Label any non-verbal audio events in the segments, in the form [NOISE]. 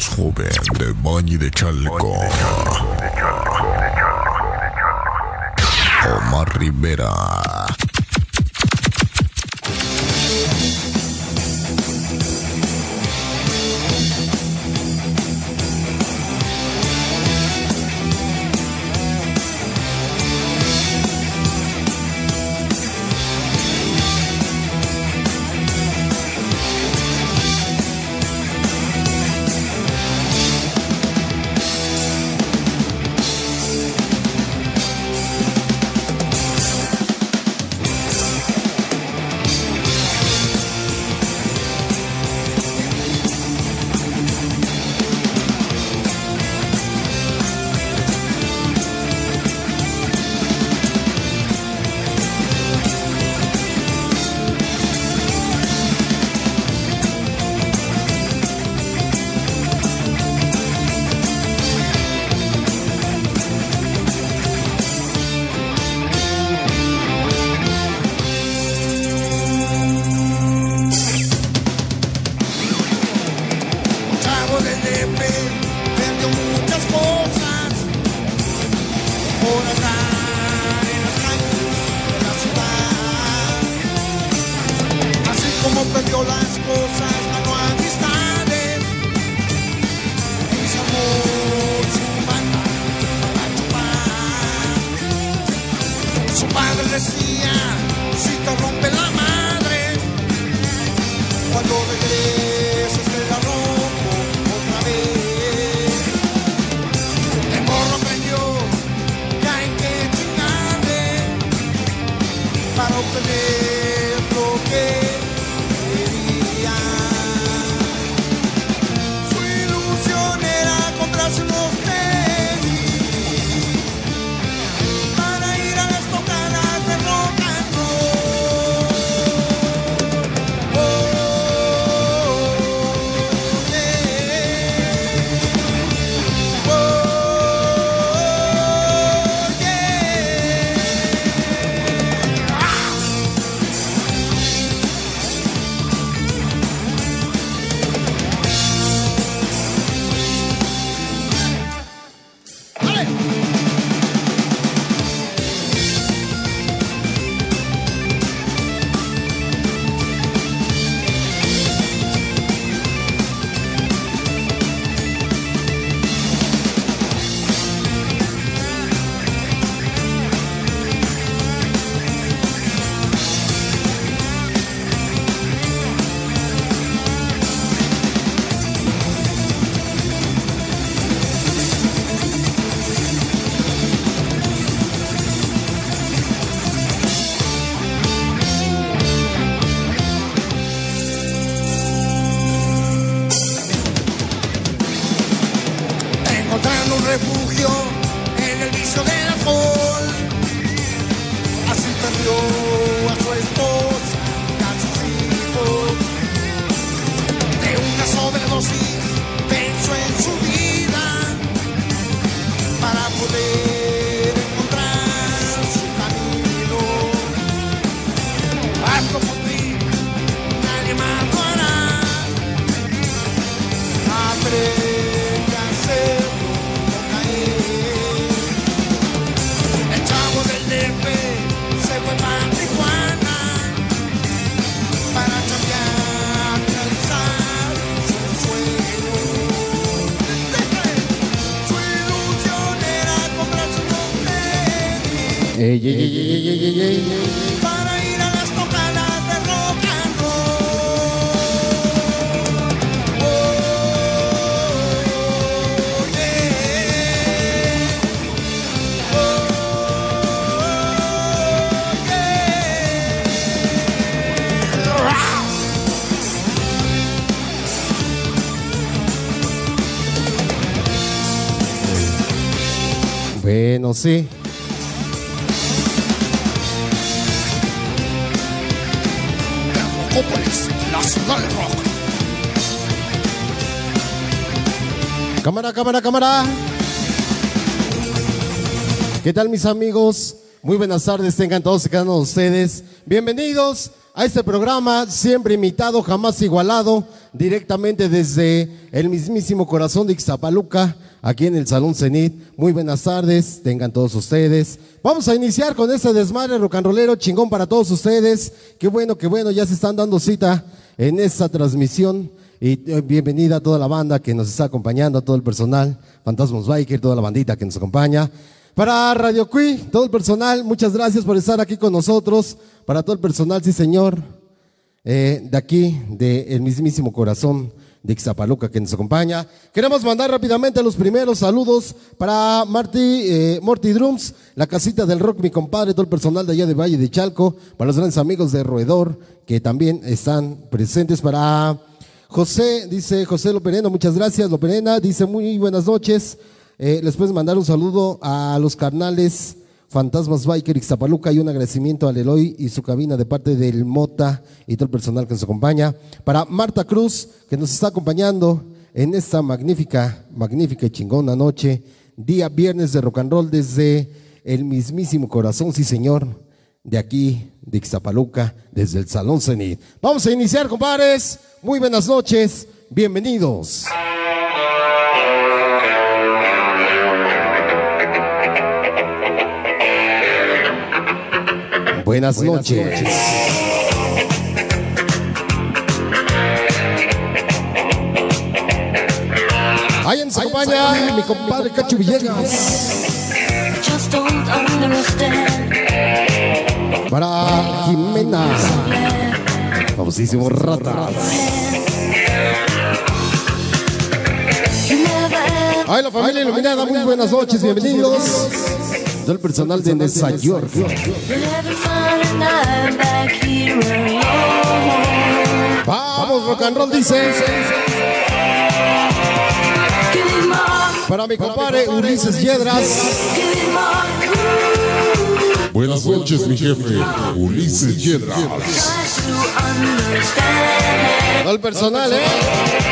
voz joven de Bañi de Chalco. Omar Rivera. Ey, ey, ey, Para ir a las tocadas de rock and roll. Oh, yeah. Oh, yeah. Bueno, sí. ¿Qué tal mis amigos? Muy buenas tardes, tengan todos ustedes. Bienvenidos a este programa, siempre imitado, jamás igualado, directamente desde el mismísimo corazón de Ixtapaluca, aquí en el Salón Cenit. Muy buenas tardes, tengan todos ustedes. Vamos a iniciar con este desmadre rocanrolero chingón para todos ustedes. Qué bueno, qué bueno, ya se están dando cita en esta transmisión y eh, bienvenida a toda la banda que nos está acompañando, a todo el personal, Fantasmos Biker, toda la bandita que nos acompaña. Para Radio Cui, todo el personal, muchas gracias por estar aquí con nosotros. Para todo el personal, sí señor, eh, de aquí, del mismísimo corazón de Ixtapaluca que nos acompaña. Queremos mandar rápidamente los primeros saludos para Marty, eh, Morty Drums, la casita del rock, mi compadre, todo el personal de allá de Valle de Chalco, para los grandes amigos de Roedor que también están presentes para José, dice José Lopereno, muchas gracias, Loperena, dice muy buenas noches. Eh, les puedes mandar un saludo a los carnales Fantasmas Biker Ixtapaluca y un agradecimiento al Eloy y su cabina de parte del Mota y todo el personal que nos acompaña. Para Marta Cruz, que nos está acompañando en esta magnífica, magnífica y chingona noche, día viernes de rock and roll desde el mismísimo corazón, sí señor, de aquí, de Ixtapaluca, desde el Salón Cenit. Vamos a iniciar, compadres. Muy buenas noches, bienvenidos. Buenas, noches. Ahí nos acompaña mi compadre Cacho Villegas. Just don't understand. Para Jimena. Famosísimo Ratas. Ay, la familia iluminada, muy buenas noches, bienvenidos. Todo el personal de Nueva York. Vamos, rock and roll, dice. Para mi compadre Ulises Yedras. Buenas noches, mi jefe, Ulises. Todo el personal, ¿eh?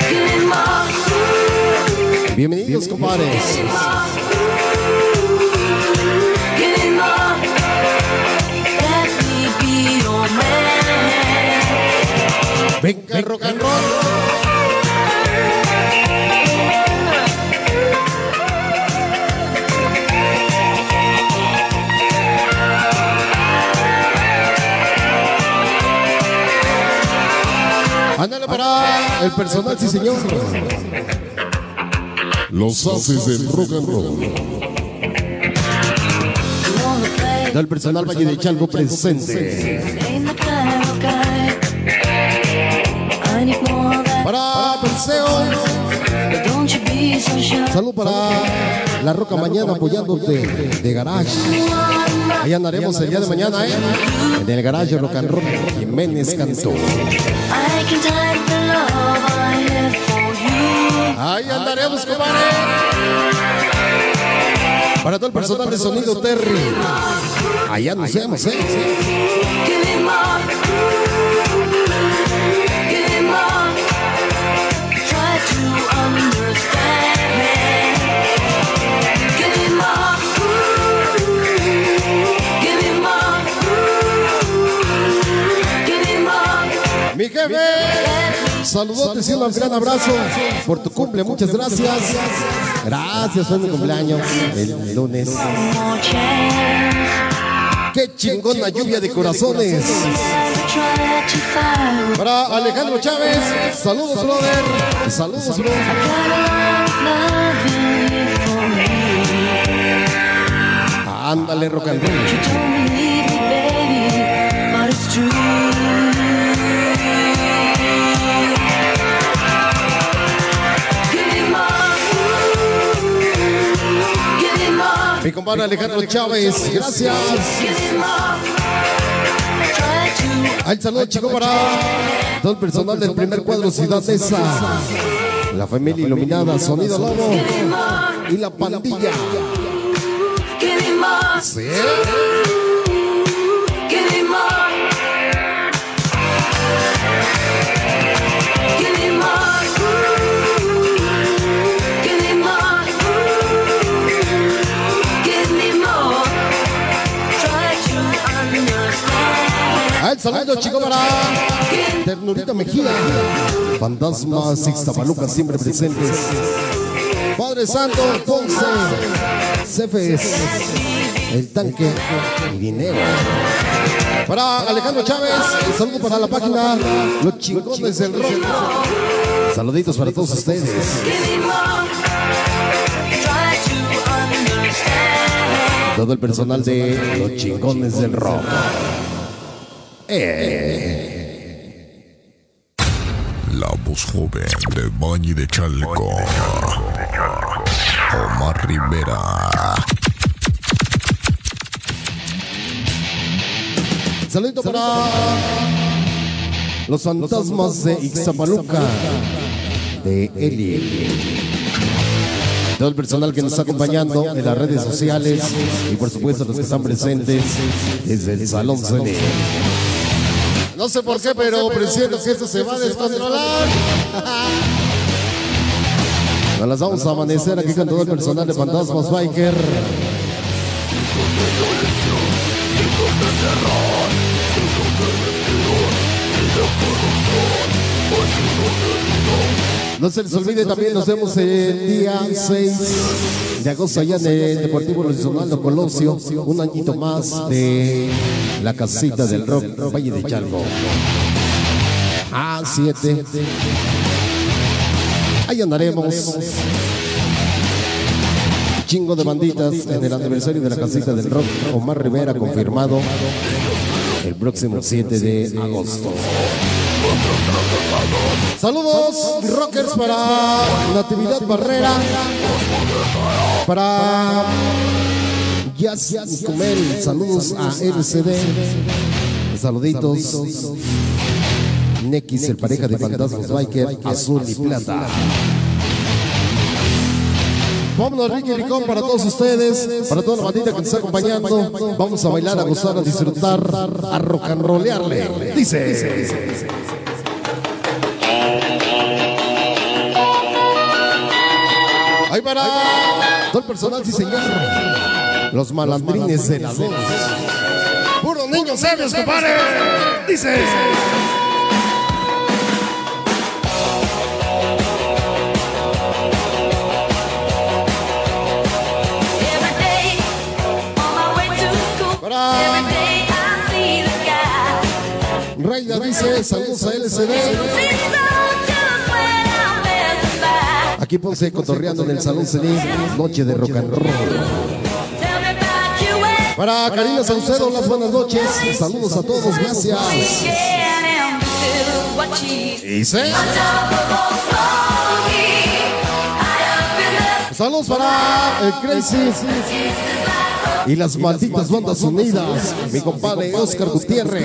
Give me more, Bienvenidos, compadres. give me more. Let me be your man. Venga rock and roll. Ándale para el personal, sí señor. Los haces del rock and roll. Del personal Valle de Chalco presente. Para Perseo, salud para La Roca Mañana apoyándote de garage. Ahí andaremos el día de mañana, ¿eh? En el garage Rock and Roll Jiménez Cantó. I can type the love I have for you. Ahí andaremos, compadre. Para todo el personal de sonido Terry. Allá nos vemos, ¿eh? Mi jefe. Saludotes y un gran abrazo por tu cumple. Muchas gracias. Gracias, fue mi cumpleaños el lunes. Qué chingona lluvia de corazones. Para Alejandro Chávez. Saludos, brother. Saludos, bro. Got a lot of loving for you. Ándale, rock and roll. Mi compadre Alejandro Chávez. Gracias. Al saludo chico para todo el personal del primer cuadro Ciudad Neza, la familia iluminada, Sonido Lobo y la pandilla. Sí. El saludo, chico, para Ternurita Mejía. Fantasmas Ixtapaluca siempre presentes. Padre Santo, Ponce, Cefes, el tanque y dinero. Para Alejandro Chávez, saludo para la página Los Chingones del Rock. Saluditos para todos ustedes. Todo el personal de Los Chingones del Rock. La voz joven de Bañi de Chalco. Omar Rivera. Saludito para los fantasmas de Ixtapaluca, de Eli. Todo el personal que nos está acompañando en las redes sociales y por supuesto los que están presentes desde el Salón Cine. No sé por qué, pero presiento que esto se va a descontrolar. Nos [LAUGHS] las vamos a amanecer aquí con todo el personal de Fantasmas Biker. No se les olvide también, nos vemos el día 6 de agosto allá en el Deportivo Luis Donaldo Colosio, un añito más de la casita del rock Valle de Chalco. A7. Ahí andaremos. Chingo de banditas en el aniversario de la casita del rock. Omar Rivera confirmado el próximo 7 de agosto. Saludos, rockers, para Natividad Barrera, para Jazz Nicomel, saludos a LCD, saluditos, Nex, el pareja de Fantasmas Biker, azul y plata. Vámonos, Ricky Ricón, para todos ustedes, para toda la bandita que nos está acompañando. Vamos a bailar, a gozar, a disfrutar, a rock and rollearle. Dice. Ahí para todo el personal, sí señor. Los malandrines de la voz. Puros niños sabios, compadre. Dice. Rayda dice, saludos a LCD. Aquí Ponce cotorreando en el Salón Cenit, noche de rock and roll. Para Karina Saucedo, las buenas noches. Saludos a todos, gracias. Dice. Saludos para el Crazy y las malditas bandas unidas. Mi compadre Oscar Gutiérrez.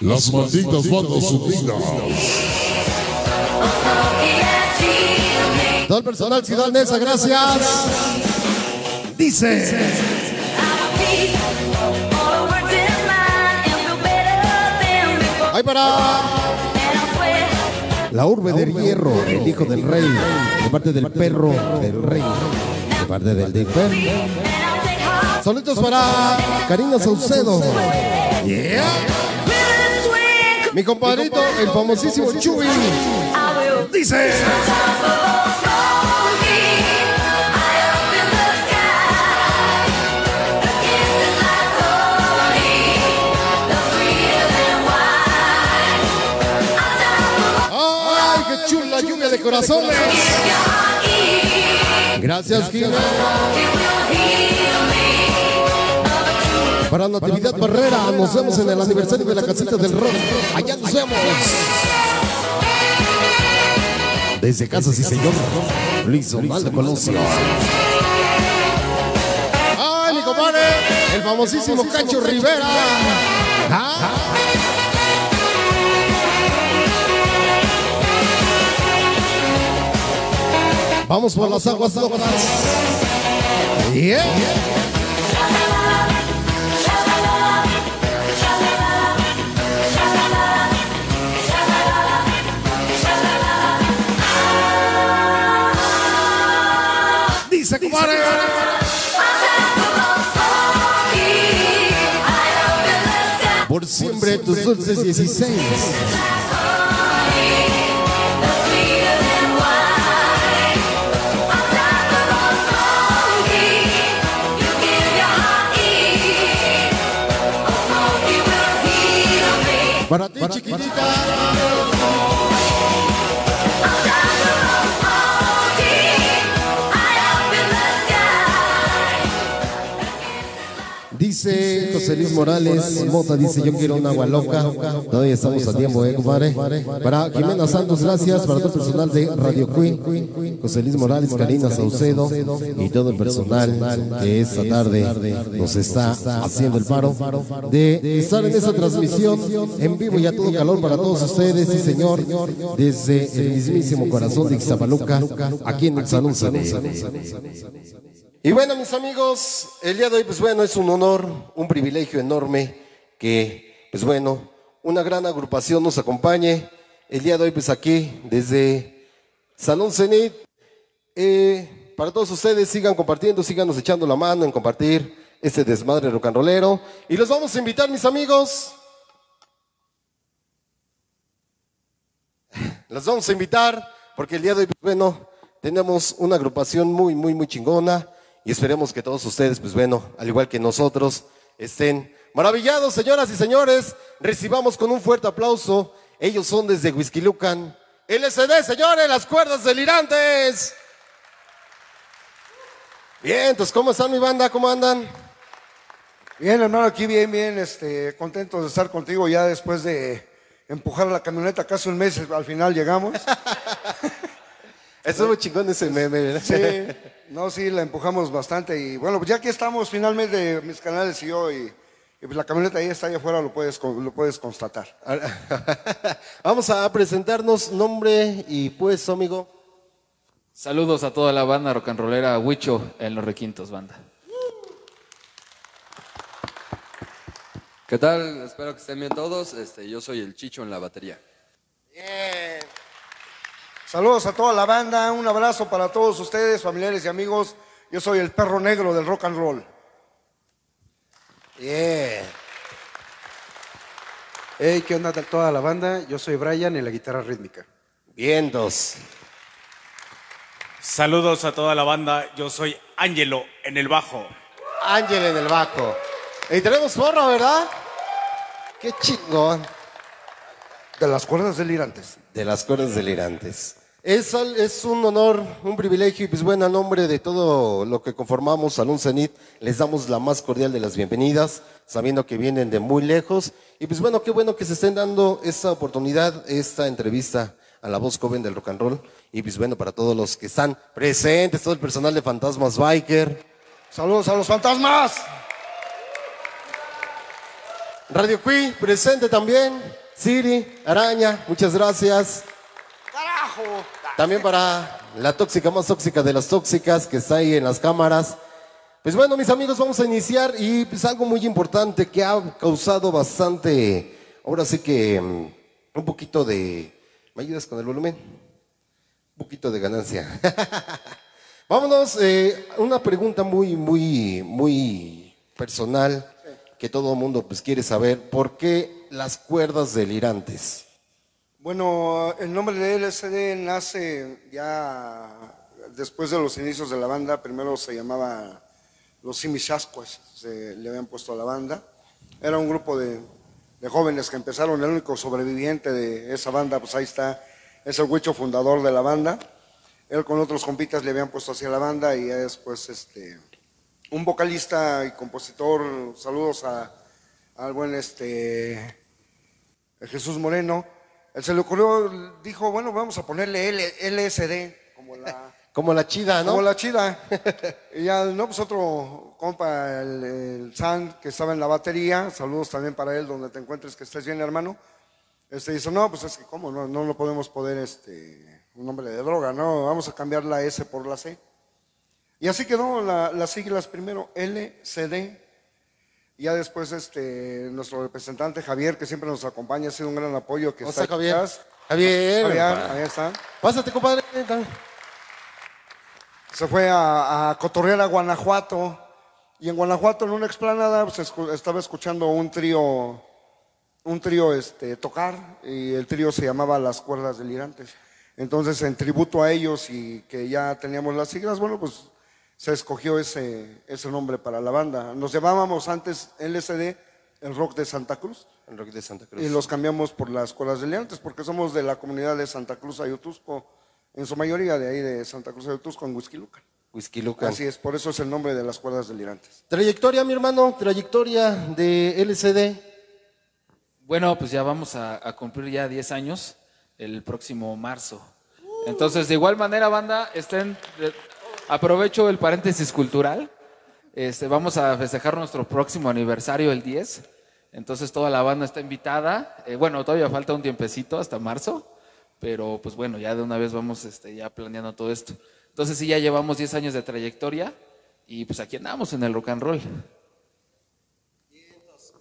Las malditas bandas unidas. Todo el personal Ciudad Neza, gracias. Dice. Ahí para la urbe del hierro, el hijo del rey, de parte del perro del rey, de parte del Dipper. Saludos para Karina Saucedo. Yeah. Mi compadrito, el famosísimo Chuy. Dice. Corazones! Gracias, Gina. Para Natividad Barrera, nos vemos en el aniversario de la casita del rock. Allá nos vemos. Desde casa, sí, señor. Luis Osvaldo Colosio. ¡Ay, mi compadre! El famosísimo Cacho Rivera. Ah. Vamos por las aguas locas. Yeah. Dice, compadre. siempre tus dulces 16. Para ti, chiquitita. Dice José Luis Morales, Mota dice yo quiero una agua loca. Todavía estamos a tiempo, eh, compadre. Para Jimena Santos, gracias. Para todo el personal de Radio Queen, José Luis Morales, Karina Saucedo y todo el personal que esta tarde nos está haciendo el paro de estar en esa transmisión en vivo y a todo calor para todos ustedes, sí señor, desde el mismísimo corazón de Ixtapaluca, aquí en Sané. Y bueno, mis amigos, el día de hoy, pues bueno, es un honor, un privilegio enorme que, pues bueno, una gran agrupación nos acompañe. El día de hoy, pues aquí, desde Salón Cenit, eh, para todos ustedes, sigan compartiendo, síganos echando la mano en compartir este desmadre rollero. Y los vamos a invitar, mis amigos. Los vamos a invitar porque el día de hoy, pues bueno, tenemos una agrupación muy, muy, muy chingona y esperemos que todos ustedes, pues bueno, al igual que nosotros, estén maravillados, señoras y señores. Recibamos con un fuerte aplauso. Ellos son desde Whisky Lucan. LCD, señores, las cuerdas delirantes. Bien, entonces, ¿cómo están mi banda? ¿Cómo andan? Bien, hermano, aquí bien, bien, este, contentos de estar contigo ya después de empujar la camioneta casi un mes, al final llegamos. [LAUGHS] Estuvo chingón ese meme, ¿verdad? Sí, [LAUGHS] no, sí, la empujamos bastante y bueno, pues ya que estamos finalmente mis canales y yo y, y pues la camioneta ahí está allá afuera, lo puedes, lo puedes constatar. [LAUGHS] Vamos a presentarnos nombre y pues, amigo. Saludos a toda la banda rock and rollera Huicho en los requintos, banda. ¿Qué tal? Espero que estén bien todos. Este, yo soy el Chicho en la batería. Saludos a toda la banda, un abrazo para todos ustedes, familiares y amigos. Yo soy el perro negro del rock and roll. Yeah. Hey, ¿qué onda toda la banda? Yo soy Brian en la guitarra rítmica. Vientos. Saludos a toda la banda, yo soy Ángelo en el bajo. Ángel en el bajo. Y tenemos porra, ¿verdad? Qué chingón. De las cuerdas delirantes. De las cuerdas delirantes. Es, un honor, un privilegio y pues bueno, a nombre de todo lo que conformamos Salón Cenit, les damos la más cordial de las bienvenidas, sabiendo que vienen de muy lejos. Y pues bueno, qué bueno que se estén dando esta oportunidad, esta entrevista a la voz joven del rock and roll. Y pues bueno, para todos los que están presentes, todo el personal de Fantasmas Biker, Saludos a los fantasmas. Radio Cui, presente también. Siri, Araña, muchas gracias. ¡Carajo! También para la tóxica más tóxica de las tóxicas que está ahí en las cámaras. Pues bueno, mis amigos, vamos a iniciar y pues algo muy importante que ha causado bastante, ahora sí que mm, un poquito de... ¿Me ayudas con el volumen? Un poquito de ganancia. [LAUGHS] Vámonos, eh, una pregunta muy, muy, muy personal que todo el mundo pues quiere saber. ¿Por qué las cuerdas delirantes? Bueno, el nombre de LSD nace ya después de los inicios de la banda. Primero se llamaba Los Simishasquas, se le habían puesto a la banda. Era un grupo de, jóvenes que empezaron. El único sobreviviente de esa banda, pues ahí está, es el Huicho fundador de la banda. Él con otros compitas le habían puesto hacia la banda y después este, un vocalista y compositor, saludos a, al buen este, Jesús Moreno, él se le ocurrió, dijo, bueno, vamos a ponerle L- LSD, como la, [LAUGHS] Como la chida, ¿no? como la chida. [LAUGHS] y ya, no, pues otro compa, el, el San, que estaba en la batería, saludos también para él, donde te encuentres, que estés bien, hermano. Este dice, no, pues es que, ¿cómo? No, no lo podemos poner este, un nombre de droga, ¿no? Vamos a cambiar la S por la C. Y así quedó la- las siglas primero, LCD. Y ya después este, nuestro representante Javier, que siempre nos acompaña, ha sido un gran apoyo. Que ¿Cómo está Javier? Javier, ahí está. Pásate, compadre. Se fue a, a cotorrear a Guanajuato. Y en Guanajuato, en una explanada, pues, escu- estaba escuchando un trío un trío este, tocar y el trío se llamaba Las Cuerdas Delirantes. Entonces, en tributo a ellos y que ya teníamos las siglas, bueno, pues se escogió ese, ese nombre para la banda. Nos llamábamos antes LSD, el rock de Santa Cruz, El rock de Santa Cruz. y los cambiamos por las Cuerdas Delirantes porque somos de la comunidad de Santa Cruz Ayutusco, en su mayoría de ahí de Santa Cruz Ayutusco en Whisky Lucan. Whisky Lucan. Así es, por eso es el nombre de las Cuerdas Delirantes. Trayectoria, mi hermano, trayectoria de LCD. Bueno, pues ya vamos a, a cumplir ya 10 años el próximo marzo. Entonces, de igual manera, banda, estén, aprovecho el paréntesis cultural. Este, vamos a festejar nuestro próximo aniversario el 10. Entonces, toda la banda está invitada. Eh, bueno, todavía falta un tiempecito hasta marzo, pero pues bueno, ya de una vez vamos este, ya planeando todo esto. Entonces, sí, ya llevamos 10 años de trayectoria y pues aquí andamos en el rock and roll.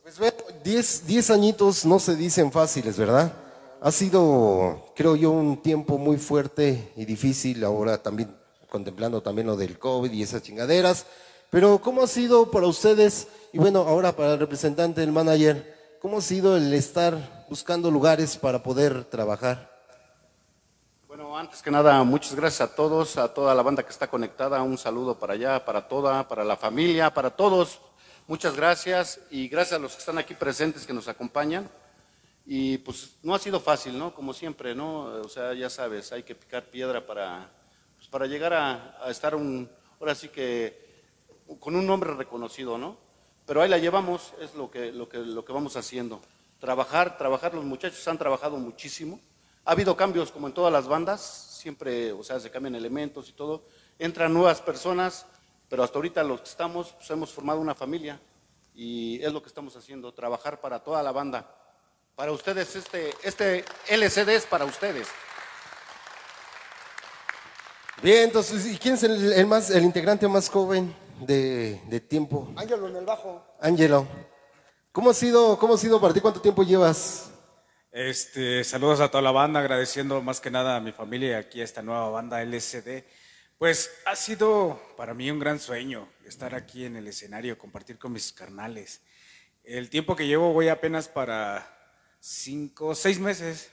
Pues bueno, 10 10 añitos no se dicen fáciles, ¿verdad? Ha sido, creo yo, un tiempo muy fuerte y difícil, ahora también contemplando también lo del COVID y esas chingaderas. Pero ¿cómo ha sido para ustedes, y bueno, ahora para el representante del manager, cómo ha sido el estar buscando lugares para poder trabajar? Bueno, antes que nada, muchas gracias a todos, a toda la banda que está conectada. Un saludo para allá, para toda, para la familia, para todos. Muchas gracias y gracias a los que están aquí presentes que nos acompañan. Y pues no ha sido fácil, ¿no? Como siempre, ¿no? O sea, ya sabes, hay que picar piedra para, pues, para llegar a, estar un, ahora sí que con un nombre reconocido, ¿no? Pero ahí la llevamos, es lo que, lo que, lo que vamos haciendo. Trabajar, trabajar, los muchachos han trabajado muchísimo. Ha habido cambios como en todas las bandas, siempre, o sea, se cambian elementos y todo. Entran nuevas personas, pero hasta ahorita los que estamos, pues hemos formado una familia y es lo que estamos haciendo, trabajar para toda la banda. Para ustedes, este, este LCD es para ustedes. Bien, entonces, ¿y quién es el, el más, el integrante más joven de, de tiempo? Ángelo en el bajo. Ángelo. ¿Cómo ha sido, cómo ha sido para ti? ¿Cuánto tiempo llevas? Este, saludos a toda la banda, agradeciendo más que nada a mi familia y aquí a esta nueva banda LSD. Pues ha sido para mí un gran sueño estar aquí en el escenario, compartir con mis carnales. El tiempo que llevo voy apenas para cinco, seis meses.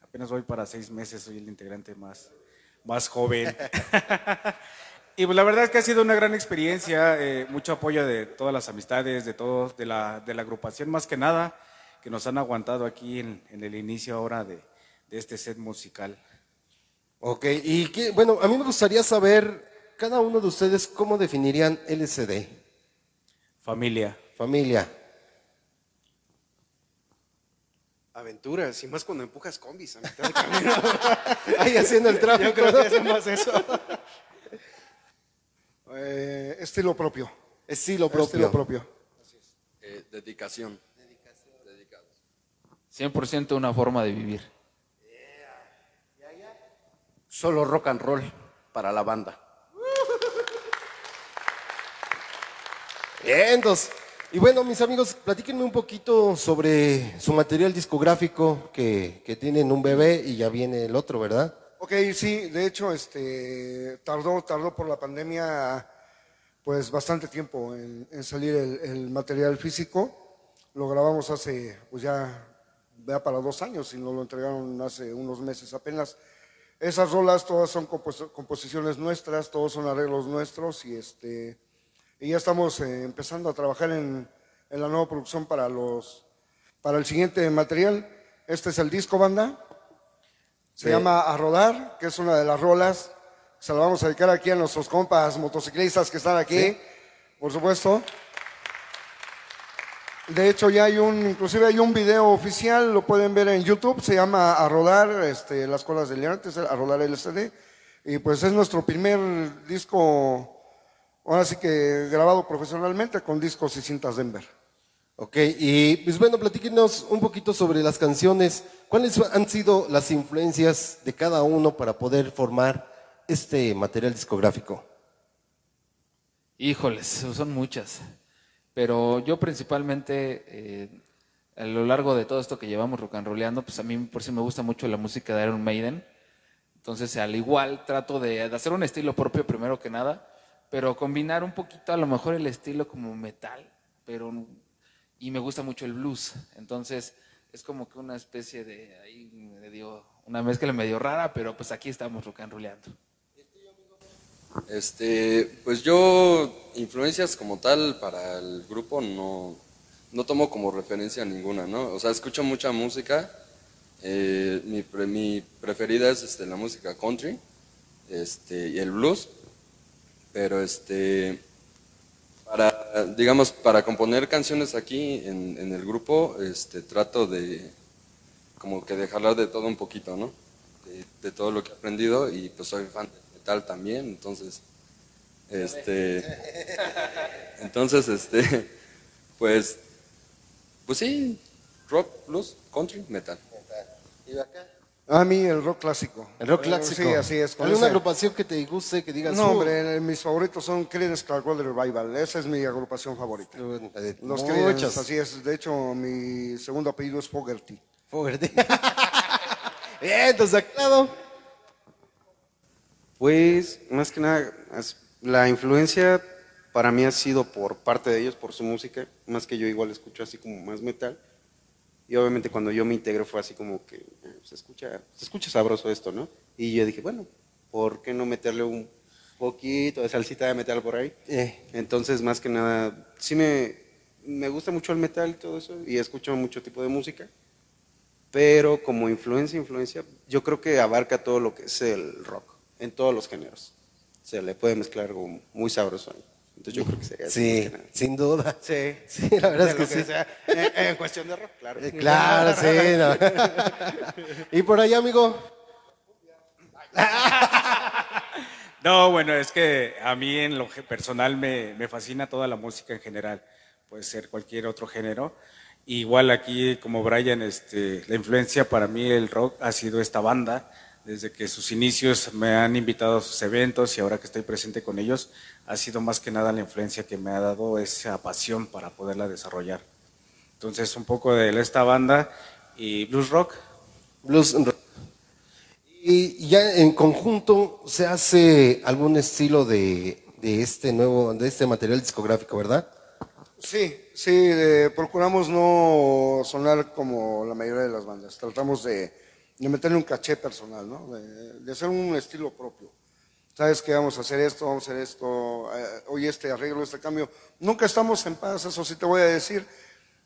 Apenas voy para seis meses, soy el integrante más, más joven. [LAUGHS] y pues la verdad es que ha sido una gran experiencia, eh, mucho apoyo de todas las amistades, de todos, de la, de la agrupación más que nada, que nos han aguantado aquí en, en el inicio ahora de, de este set musical. Ok, y qué- bueno, a mí me gustaría saber, cada uno de ustedes, ¿cómo definirían LCD? Familia. Familia. Aventuras, y más cuando empujas combis a mitad de [LAUGHS] camino. Ahí haciendo el tráfico. Yo creo ¿no? que es más eso. [LAUGHS] Eh, estilo propio. Estilo propio. Estilo propio. Eh, dedicación. 100% una forma de vivir. Solo rock and roll para la banda. Bien, entonces, y bueno, mis amigos, platíquenme un poquito sobre su material discográfico, que, que tienen un bebé y ya viene el otro, ¿verdad? Ok, sí, de hecho, este, tardó, tardó por la pandemia, pues bastante tiempo en, salir el, el material físico. Lo grabamos hace, pues ya, ya para dos años y nos lo entregaron hace unos meses apenas. Esas rolas todas son compos- composiciones nuestras, todos son arreglos nuestros y este, y ya estamos eh, empezando a trabajar en, en la nueva producción para los, para el siguiente material. Este es el disco banda. Se Sí. llama A Rodar, que es una de las rolas. Se la vamos a dedicar aquí a nuestros compas motociclistas que están aquí, por supuesto. De hecho, ya hay un, inclusive hay un video oficial, lo pueden ver en YouTube, se llama A Rodar, este, las colas del antes, A Rodar LCD. Y pues es nuestro primer disco, ahora sí que grabado profesionalmente con discos y cintas Denver. Ok, y pues bueno, platíquenos un poquito sobre las canciones. ¿Cuáles han sido las influencias de cada uno para poder formar este material discográfico? Híjoles, son muchas. Pero yo principalmente, eh, a lo largo de todo esto que llevamos rock and rolleando, pues a mí por sí me gusta mucho la música de Iron Maiden. Entonces, al igual, trato de, de hacer un estilo propio primero que nada, pero combinar un poquito a lo mejor el estilo como metal, pero y me gusta mucho el blues. Entonces, es como que una especie de ahí medio, una mezcla medio rara, pero pues aquí estamos rock and rollando. Este, pues yo, influencias como tal para el grupo no, no tomo como referencia ninguna, ¿no? O sea, escucho mucha música. eh, mi, pre- mi preferida es este, la música country este, y el blues. Pero este, para, digamos, para componer canciones aquí en, en el grupo, este, trato de como que de jalar de todo un poquito, ¿no? De, de todo lo que he aprendido y pues soy fan del metal también, entonces, este, [LAUGHS] entonces, este, pues, pues sí, rock, blues, country, metal. A mí el rock clásico. El rock clásico. Sí, así es. ¿Alguna ese- agrupación que te guste, que digas? No, "Uh, hombre, mis favoritos son Creedence Clearwater Revival. Esa es mi agrupación favorita. eh, Los muchas. Creedence, así es. De hecho, mi segundo apellido es Fogerty. Fogerty. [LAUGHS] Bien, entonces, aclarado. Pues, más que nada, la influencia para mí ha sido por parte de ellos, por su música, más que yo igual escucho así como más metal. Y obviamente cuando yo me integro fue así como que eh, se escucha, se escucha sabroso esto, ¿no? Y yo dije, bueno, ¿por qué no meterle un poquito de salsita de metal por ahí? Eh, Entonces, más que nada, sí me, me gusta mucho el metal y todo eso, y escucho mucho tipo de música, pero como influencia, influencia, yo creo que abarca todo lo que es el rock, en todos los géneros. Se le puede mezclar algo muy sabroso ahí. Entonces yo creo que sería sí, sin duda. Sí, Sí, la verdad De es que sí. sea, en, en cuestión de rock, claro. Eh, Claro, sí. no. [LAUGHS] y por allá, amigo. [LAUGHS] No, bueno, es que a mí en lo personal me, me fascina toda la música en general, puede ser cualquier otro género. Igual aquí, como Brian, este, la influencia para mí el rock ha sido esta banda. Desde que sus inicios me han invitado a sus eventos y ahora que estoy presente con ellos, ha sido más que nada la influencia que me ha dado esa pasión para poderla desarrollar. Entonces, un poco de esta banda y blues rock, Blues rock. Y ya en conjunto se hace algún estilo de, de este nuevo, de este material discográfico, ¿verdad? Sí, sí, eh, procuramos no sonar como la mayoría de las bandas. Tratamos de, de meterle un caché personal, ¿no? De, hacer un estilo propio. ¿Sabes qué? Vamos a hacer esto, vamos a hacer esto, eh, hoy este arreglo, este cambio. Nunca estamos en paz, eso sí te voy a decir.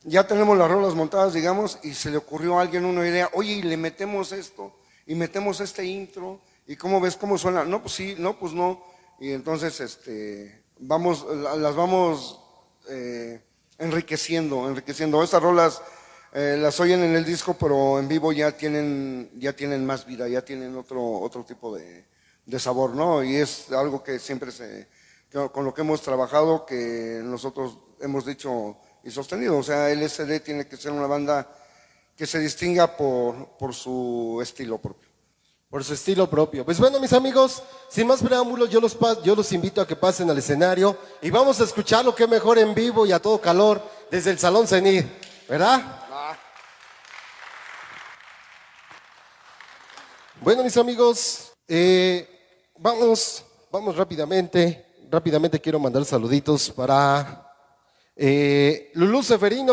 Ya tenemos las rolas montadas, digamos, y se le ocurrió a alguien una idea, oye, y le metemos esto, y metemos este intro, y cómo ves cómo suena. No, pues sí, no, pues no. Y entonces, este, vamos, la- las vamos eh, enriqueciendo, enriqueciendo. Estas rolas eh, las oyen en el disco, pero en vivo ya tienen, ya tienen más vida, ya tienen otro, otro tipo de, de sabor, ¿no? Y es algo que siempre se, con lo que hemos trabajado, que nosotros hemos dicho y sostenido. O sea, LSD tiene que ser una banda que se distinga por, por su estilo propio. Por su estilo propio. Pues bueno, mis amigos, sin más preámbulos, yo los, yo los invito a que pasen al escenario y vamos a escuchar lo que mejor en vivo y a todo calor desde el Salón Cenit, ¿verdad? Bueno, mis amigos, eh, vamos, vamos rápidamente, rápidamente quiero mandar saluditos para eh, Lulú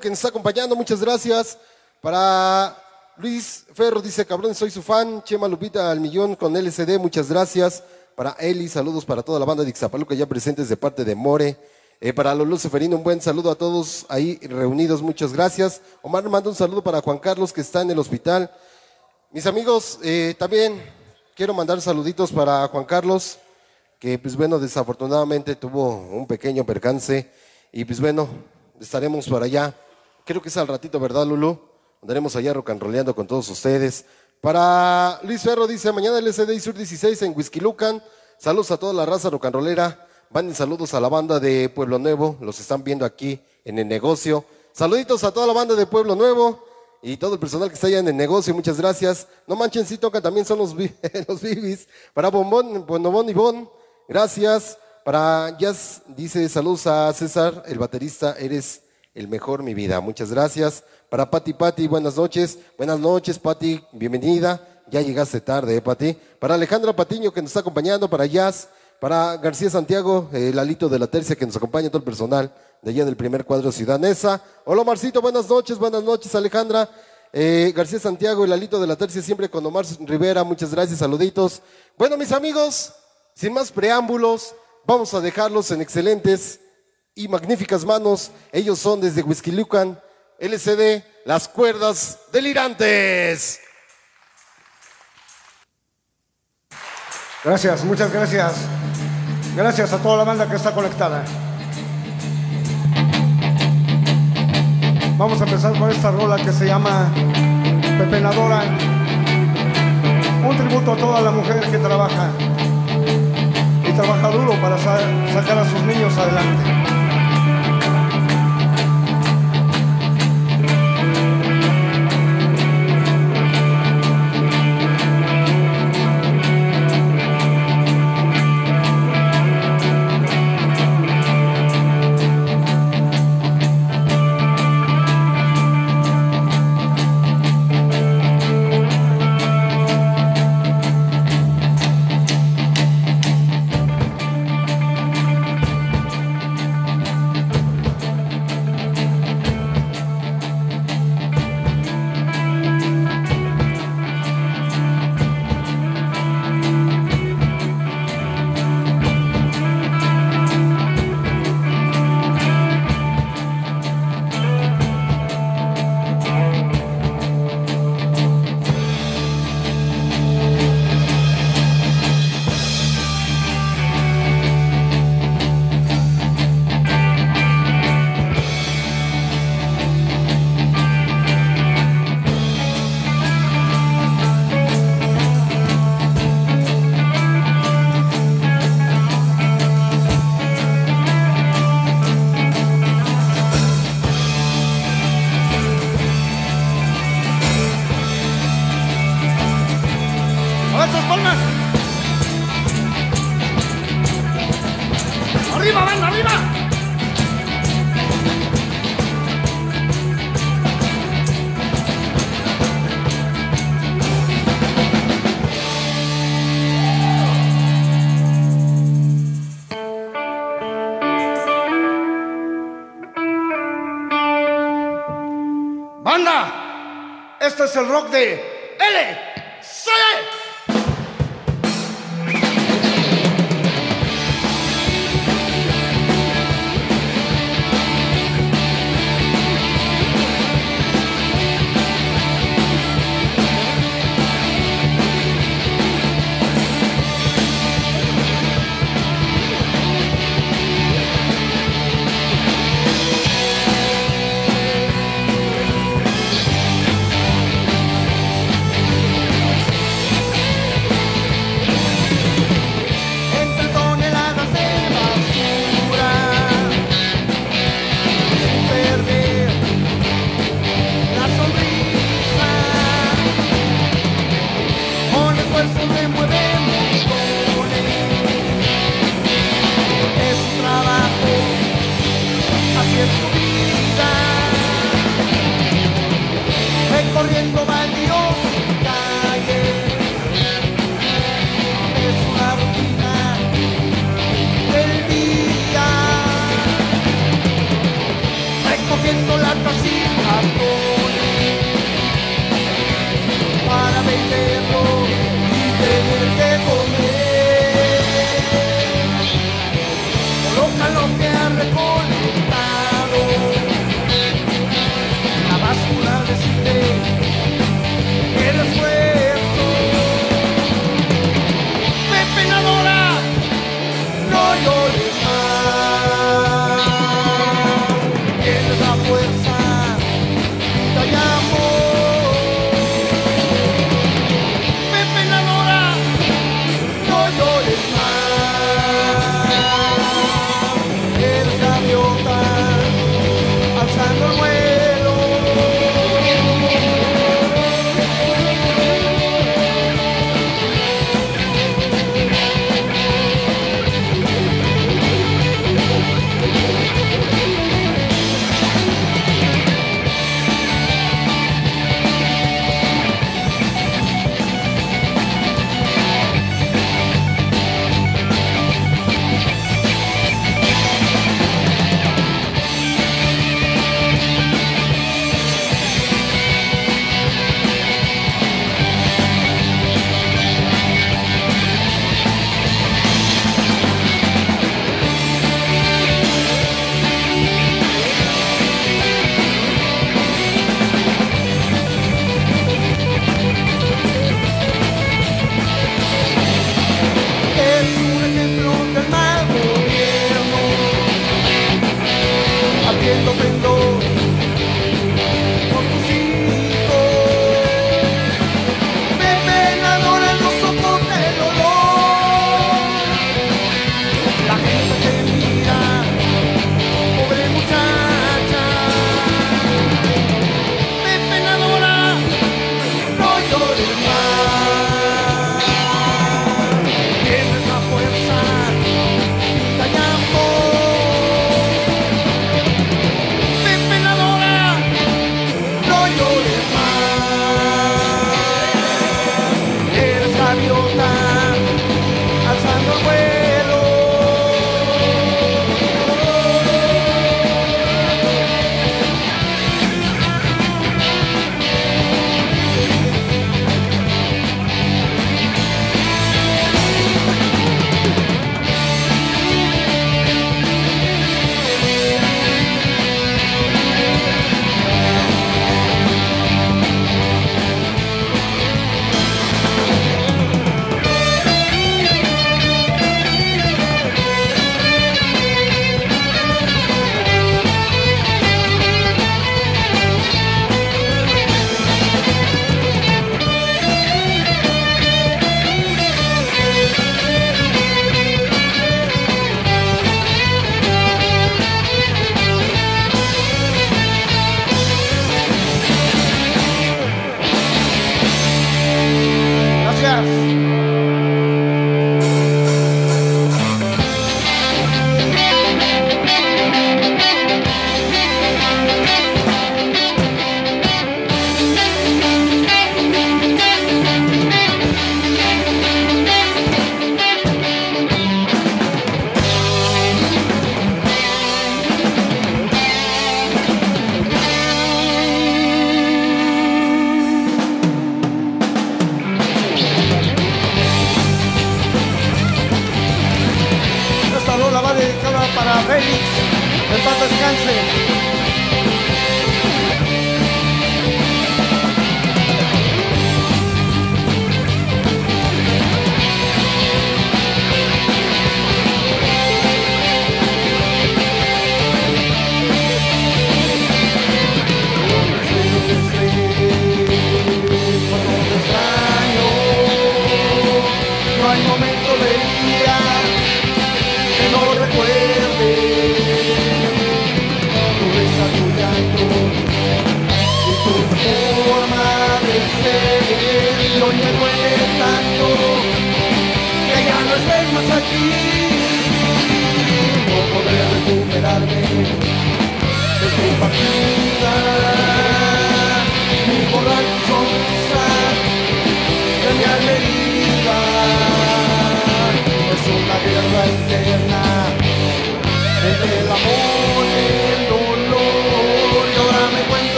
que nos está acompañando, muchas gracias. Para Luis Ferro, dice, cabrón, soy su fan. Chema Lupita al millón con LCD, muchas gracias. Para Eli, saludos para toda la banda de Ixapaluca ya presentes de parte de More. Eh, para Lulú Seferino, un buen saludo a todos ahí reunidos, muchas gracias. Omar manda un saludo para Juan Carlos, que está en el hospital. Mis amigos, eh, también quiero mandar saluditos para Juan Carlos, que pues bueno, desafortunadamente tuvo un pequeño percance y pues bueno, estaremos por allá. Creo que es al ratito, ¿verdad, Lulu? Andaremos allá rock and rolleando con todos ustedes. Para Luis Ferro dice, mañana el SD y Sur 16 en Whisky Lucan. Saludos a toda la raza rollera. Manden saludos a la banda de Pueblo Nuevo. Los están viendo aquí en el negocio. Saluditos a toda la banda de Pueblo Nuevo y todo el personal que está allá en el negocio. Muchas gracias. No manchen, sí tocan también son los, [LAUGHS] los bibis. Para Bombón, Bonobón y Bon, gracias. Para Jazz dice saludos a César, el baterista, eres el mejor, mi vida. Muchas gracias. Para Pati Pati, buenas noches. Buenas noches, Pati, bienvenida. Ya llegaste tarde, ¿eh, Pati. Para Alejandra Patiño, que nos está acompañando. Para Jazz. Para García Santiago, el alito de la tercia, que nos acompaña todo el personal de allá del primer cuadro Ciudad Neza. Hola, Marcito, buenas noches. Buenas noches, Alejandra. Eh, García Santiago, el Alito de la Tercia, siempre con Omar Rivera. Muchas gracias, saluditos. Bueno, mis amigos, sin más preámbulos, vamos a dejarlos en excelentes y magníficas manos. Ellos son desde Whisky Lucan, LCD, las cuerdas delirantes. Gracias, muchas gracias. Gracias a toda la banda que está conectada. Vamos a empezar con esta rola que se llama Pepenadora. Un tributo a toda la mujer que trabaja y trabaja duro para sa- sacar a sus niños adelante. Rock de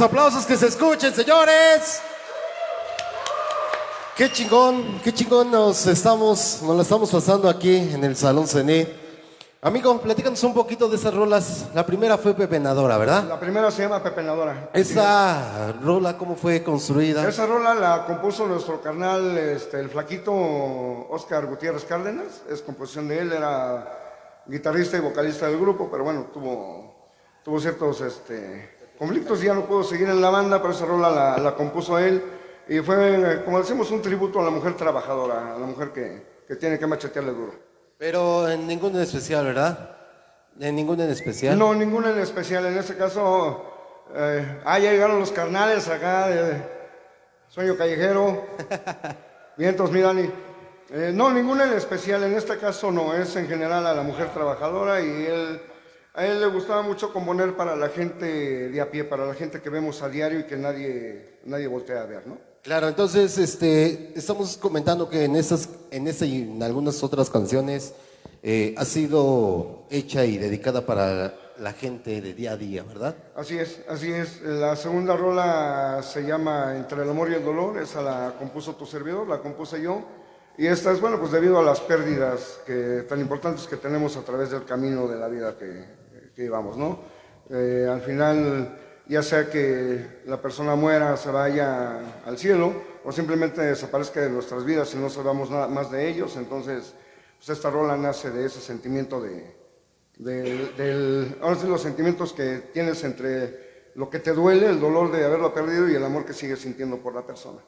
aplausos que se escuchen, señores. Qué chingón, qué chingón nos estamos, nos la estamos pasando aquí en el Salón Cené. Amigo, platícanos un poquito de esas rolas. La primera fue Pepenadora, ¿verdad? La primera se llama Pepenadora. Esa rola, ¿cómo fue construida? Esa rola la compuso nuestro carnal, este, el flaquito Oscar Gutiérrez Cárdenas. Es composición de él, era guitarrista y vocalista del grupo, pero bueno, tuvo, tuvo ciertos este, conflictos y ya no pudo seguir en la banda, pero esa rola la, la compuso él. Y fue, como decimos, un tributo a la mujer trabajadora, a la mujer que, que tiene que machetearle duro. Pero en ninguno en especial, ¿verdad? En ninguno en especial. No, ninguna en especial. En este caso, eh, ah, ya llegaron los carnales acá de Sueño Callejero. [LAUGHS] Vientos, mi Dani. Eh, no, ninguna en especial. En este caso no. Es en general a la mujer trabajadora y él, a él le gustaba mucho componer para la gente de a pie, para la gente que vemos a diario y que nadie, nadie voltea a ver, ¿no? Claro, entonces este, estamos comentando que en esas, en esa y en algunas otras canciones eh, ha sido hecha y dedicada para la gente de día a día, ¿verdad? Así es, así es. La segunda rola se llama Entre el amor y el dolor, esa la compuso tu servidor, la compuse yo. Y esta es, bueno, pues debido a las pérdidas que, tan importantes que tenemos a través del camino de la vida que, que llevamos, ¿no? Eh, al final, ya sea que la persona muera, se vaya al cielo, o simplemente desaparezca de nuestras vidas y no sabemos nada más de ellos, entonces, pues esta rola nace de ese sentimiento de, del, del- ahora sí, los sentimientos que tienes entre lo que te duele, el dolor de haberlo perdido y el amor que sigues sintiendo por la persona.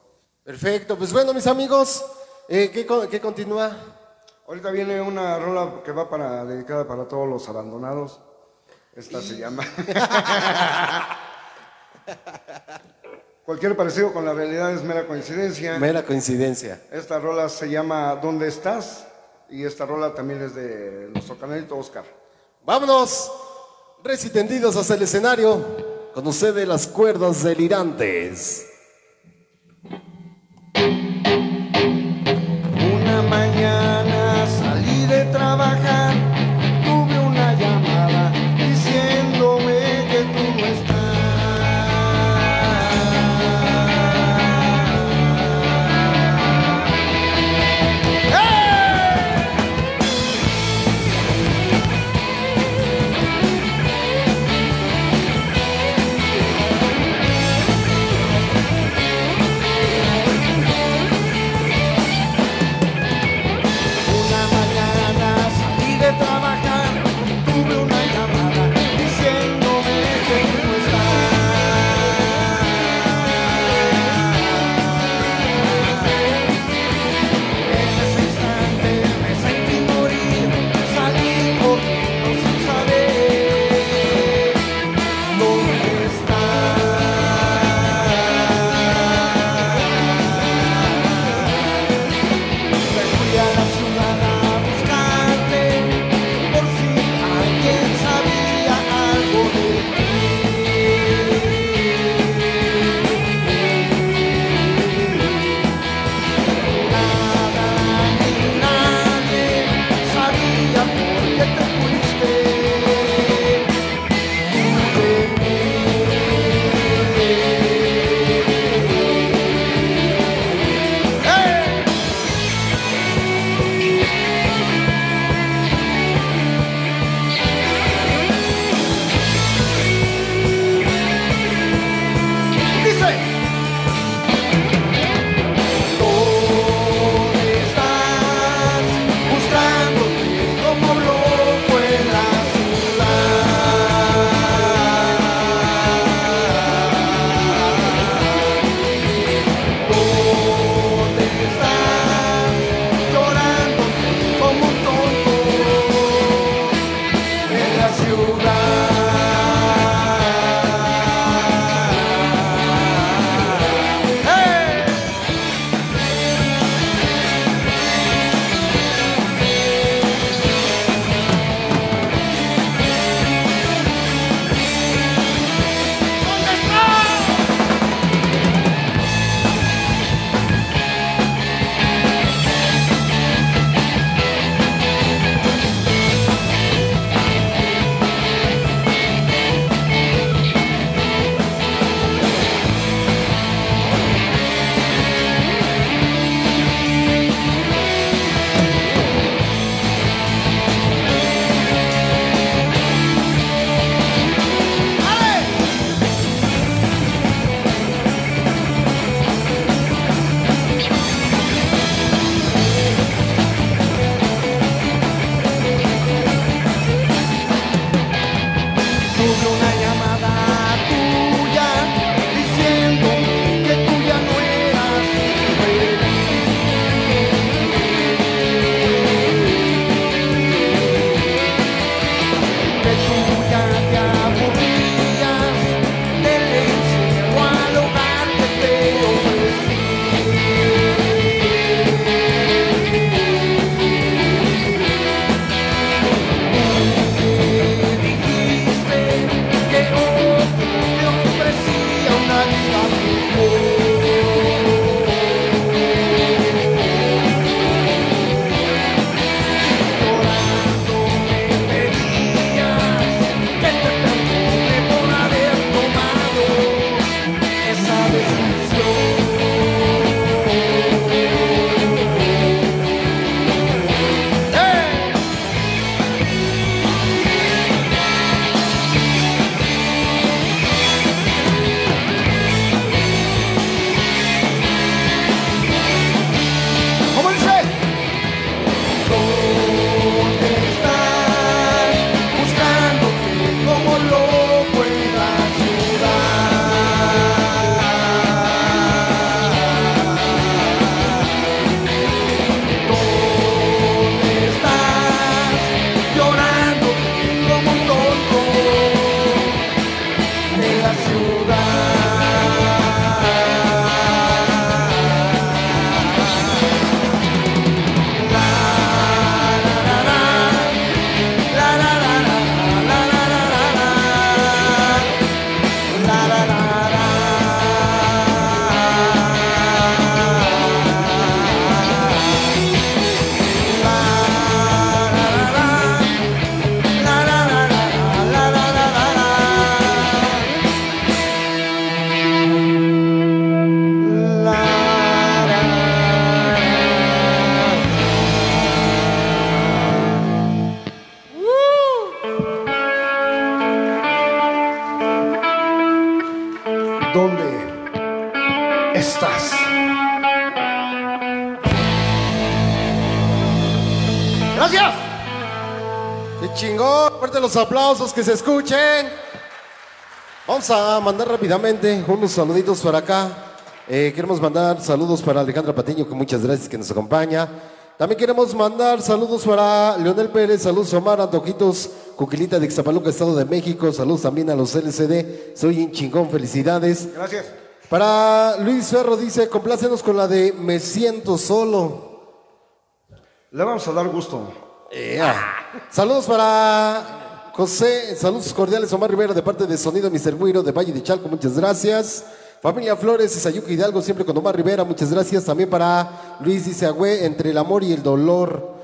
Perfecto, pues bueno, mis amigos, eh, ¿qué, qué continúa? Ahorita viene una rola que va para dedicada para todos los abandonados. Esta se llama. [LAUGHS] Cualquier parecido con la realidad es mera coincidencia. Mera coincidencia. Esta rola se llama ¿Dónde estás? Y esta rola también es de nuestro canalito Oscar. Vámonos, resitendidos hacia el escenario, con ustedes las cuerdas delirantes. Una mañana salí de trabajar, aplausos que se escuchen. Vamos a mandar rápidamente unos saluditos para acá. Eh, queremos mandar saludos para Alejandra Patiño, que muchas gracias que nos acompaña. También queremos mandar saludos para Leonel Pérez, saludos Omar Antojitos, Cuquilita de Ixtapaluca, Estado de México, saludos también a los LCD, soy un chingón, felicidades. Gracias. Para Luis Ferro dice, complácenos con la de Me siento solo. Le vamos a dar gusto. Saludos para José, saludos cordiales Omar Rivera de parte de Sonido Mr. Guiro de Valle de Chalco, muchas gracias. Familia Flores, Sayuca Hidalgo, siempre con Omar Rivera, muchas gracias. También para Luis dice Agüe, entre el amor y el dolor.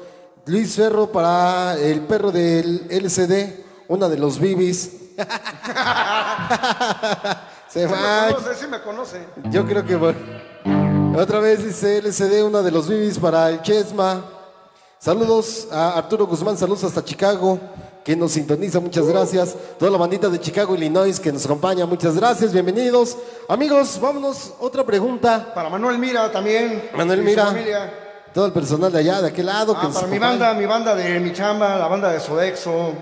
Luis Ferro para el perro del LCD, una de los bibis. [LAUGHS] Se va. sí me conoce. Yo creo que bueno. Otra vez dice LCD, una de los bibis para el Chesma. Saludos a Arturo Guzmán, saludos hasta Chicago, que nos sintoniza, muchas gracias. Toda la bandita de Chicago, Illinois, que nos acompaña, muchas gracias, bienvenidos. Amigos, vámonos, otra pregunta. Para Manuel Mira también. Manuel Mira, familia. todo el personal de allá, de aquel lado. Ah, que nos para mi banda, mi banda de mi chamba, la banda de Sodexo.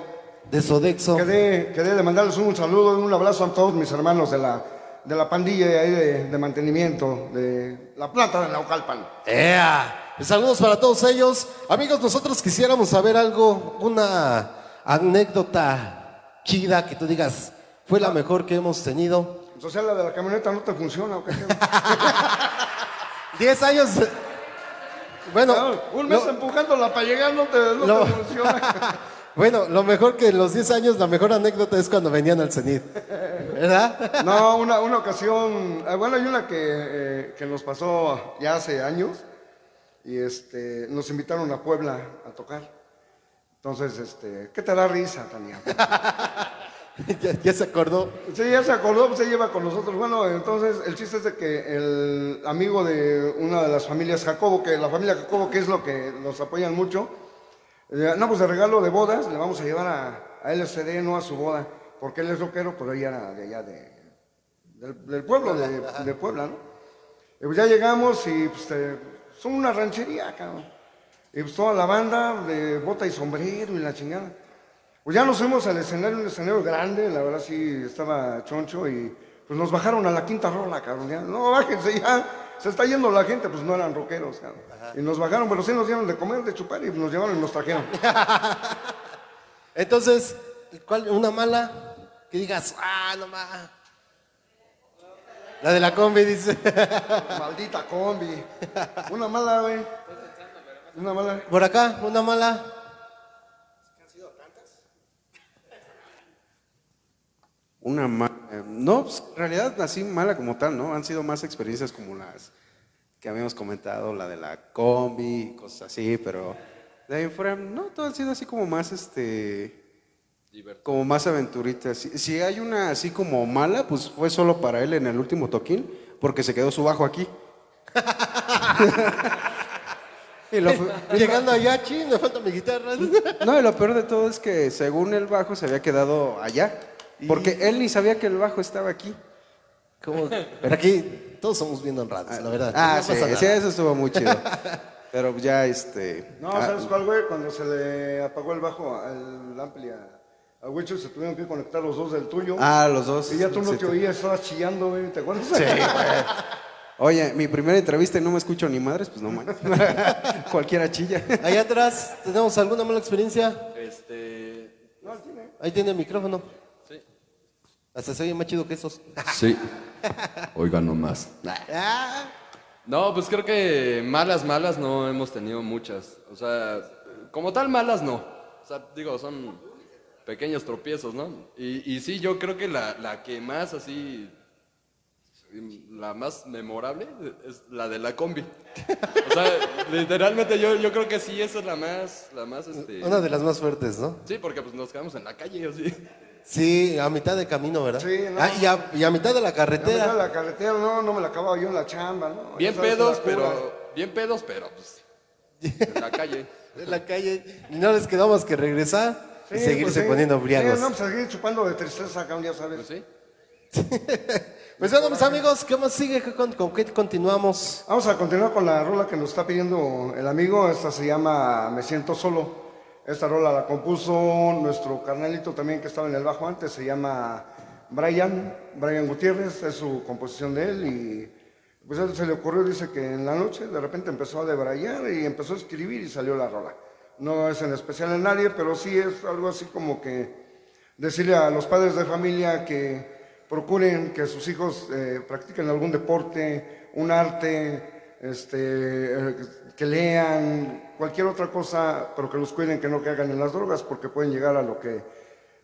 De Sodexo. Quedé, quedé de mandarles un saludo y un abrazo a todos mis hermanos de la, de la pandilla de, ahí de, de mantenimiento de la planta de Naucalpan. ¡Ea! Saludos para todos ellos. Amigos, nosotros quisiéramos saber algo, una anécdota chida que tú digas, fue la mejor que hemos tenido. O sea, la de la camioneta no te funciona. ¿o qué? [LAUGHS] 10 años. Bueno, un mes lo- empujándola para llegar no te, no lo- te funciona. [LAUGHS] bueno, lo mejor que en los 10 años, la mejor anécdota es cuando venían al CENIT. ¿Verdad? [LAUGHS] No, una, una ocasión, eh, bueno, hay una que, eh, que nos pasó ya hace años y este, nos invitaron a Puebla a tocar. Entonces, este, ¿qué te da risa, Tania? [LAUGHS] ya, ya se acordó. Sí, ya se acordó, pues se lleva con nosotros. Bueno, entonces el chiste es de que el amigo de una de las familias Jacobo, que la familia Jacobo, que es lo que nos apoyan mucho, eh, no, pues de regalo de bodas le vamos a llevar a, a LCD, no a su boda, porque él es rockero, pero ella era de allá de, del, del pueblo, de, de Puebla, ¿no? Y pues ya llegamos y pues eh, son una ranchería, cabrón. Y pues toda la banda de bota y sombrero y la chingada. Pues ya nos fuimos al escenario, un escenario grande, la verdad sí estaba choncho y pues nos bajaron a la quinta rola, cabrón. ya, no, bájense ya, se está yendo la gente, pues no eran rockeros, cabrón. Y nos bajaron, pero sí nos dieron de comer, de chupar y nos llevaron y nos trajeron. [LAUGHS] Entonces, ¿cuál, una mala que digas, ah, no más. La de la combi dice. Maldita combi. Una mala, güey. Una mala. Por acá, una mala. Una ma- eh, no, pues, en realidad así mala como tal, ¿no? Han sido más experiencias como las que habíamos comentado, la de la combi, cosas así, pero de ahí en fuera, no, todo ha sido así como más, este, como más aventuritas. Si, si hay una así como mala, pues fue solo para él en el último toquín, porque se quedó su bajo aquí. [LAUGHS] Y lo- [LAUGHS] Llegando allá, ching, me falta mi guitarra. [LAUGHS] no, y lo peor de todo es que según el bajo se había quedado allá, porque él ni sabía que el bajo estaba aquí. ¿Cómo? Pero aquí todos somos bien honrados, la verdad. Ah, No sí, sí, eso estuvo muy chido. [LAUGHS] Pero ya, este... No, ah, ¿sabes cuál, güey? Cuando se le apagó el bajo al ampli a, Wicho, se tuvieron que conectar los dos del tuyo. Ah, los dos. Y ya tú no Sí, te oías, estabas chillando, güey, ¿te acuerdas? Sí, güey. Oye, mi primera entrevista y no me escucho ni madres, pues no mames. [LAUGHS] Cualquiera chilla. Allá atrás, ¿tenemos alguna mala experiencia? Este. Ahí tiene el micrófono. Sí. Hasta se oye más chido que esos. Sí. Oiga nomás. No, pues creo que malas, malas no hemos tenido muchas. O sea, como tal malas no. O sea, digo, son pequeños tropiezos, ¿no? Y, y sí, yo creo que la, la que más así, la más memorable es la de la combi. O sea, literalmente yo, yo creo que sí, esa es la más, la más, este... Una de las más fuertes, ¿no? Sí, porque pues nos quedamos en la calle, así. Sí, a mitad de camino, ¿verdad? Sí, no. Ah, y, a, y a mitad de la carretera. verdad, la carretera, no, no me la acababa yo en la chamba, ¿no? Bien pedos, pero... Bien pedos, pero pues... En la calle. [LAUGHS] En la calle. Y no les quedó más que regresar y seguirse pues sí. poniendo briagos. Sí, no, pues seguir chupando de tristeza, cabrón, ya sabes. Pues sí. [LAUGHS] Pues bueno, mis amigos, ¿qué más sigue? ¿Qué con, qué continuamos? Vamos a continuar con la rola que nos está pidiendo el amigo. Esta se llama Me siento solo. Esta rola la compuso nuestro carnalito también que estaba en el bajo antes. Se llama Brian, Brian Gutiérrez. Es su composición de él. Y pues a se le ocurrió, dice que en la noche de repente empezó a debrayar y empezó a escribir y salió la rola. No es en especial en nadie, pero sí es algo así como que decirle a los padres de familia que procuren que sus hijos eh, practiquen algún deporte, un arte, este, eh, que lean, cualquier otra cosa, pero que los cuiden, que no caigan en las drogas, porque pueden llegar a lo que,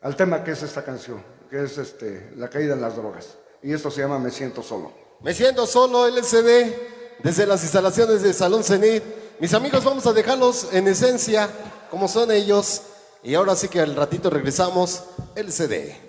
al tema que es esta canción, que es este, la caída en las drogas. Y esto se llama Me siento solo. Me siento solo, LCD, desde las instalaciones de Salón Cenit. Mis amigos, vamos a dejarlos en esencia, como son ellos. Y ahora sí que al ratito regresamos, LCD.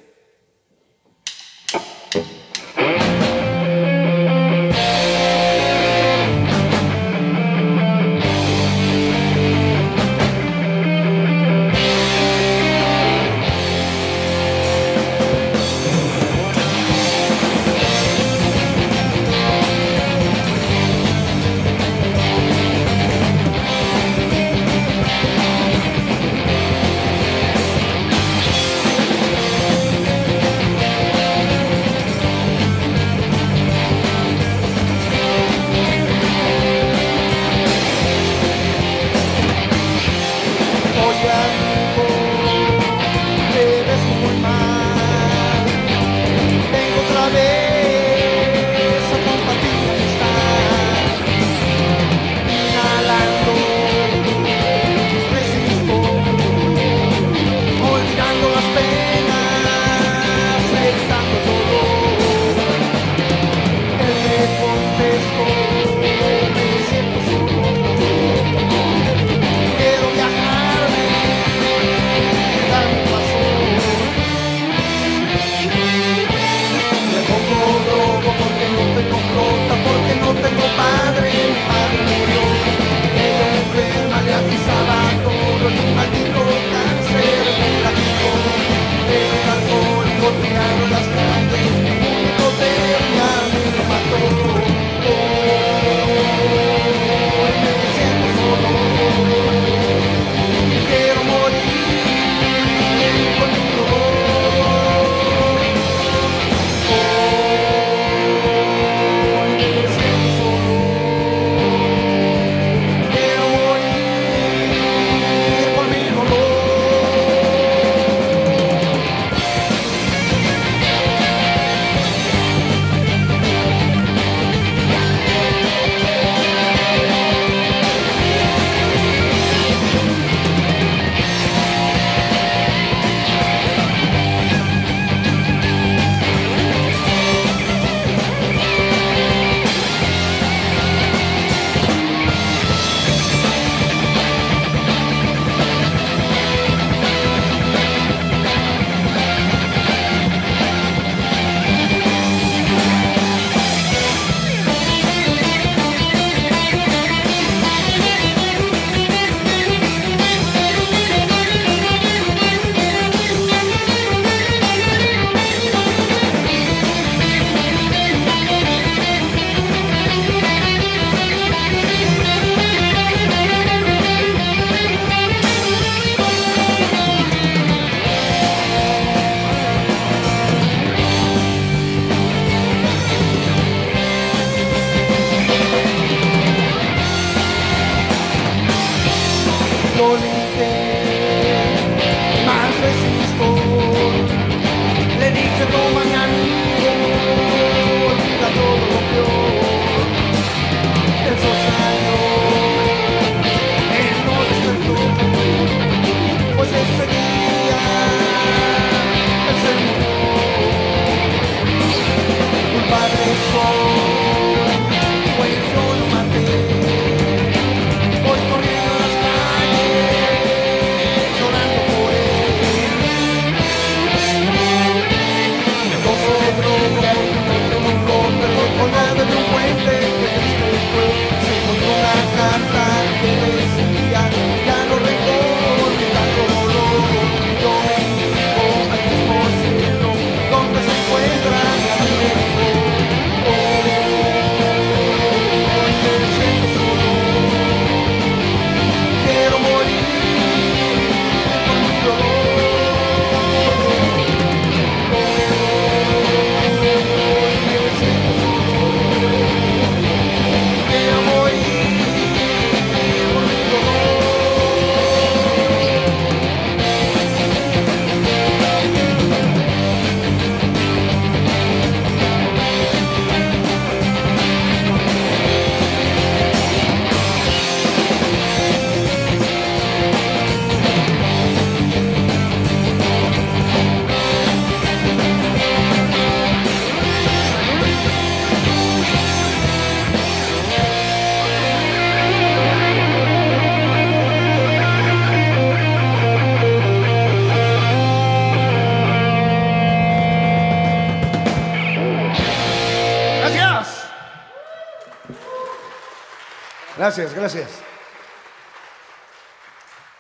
Gracias, gracias.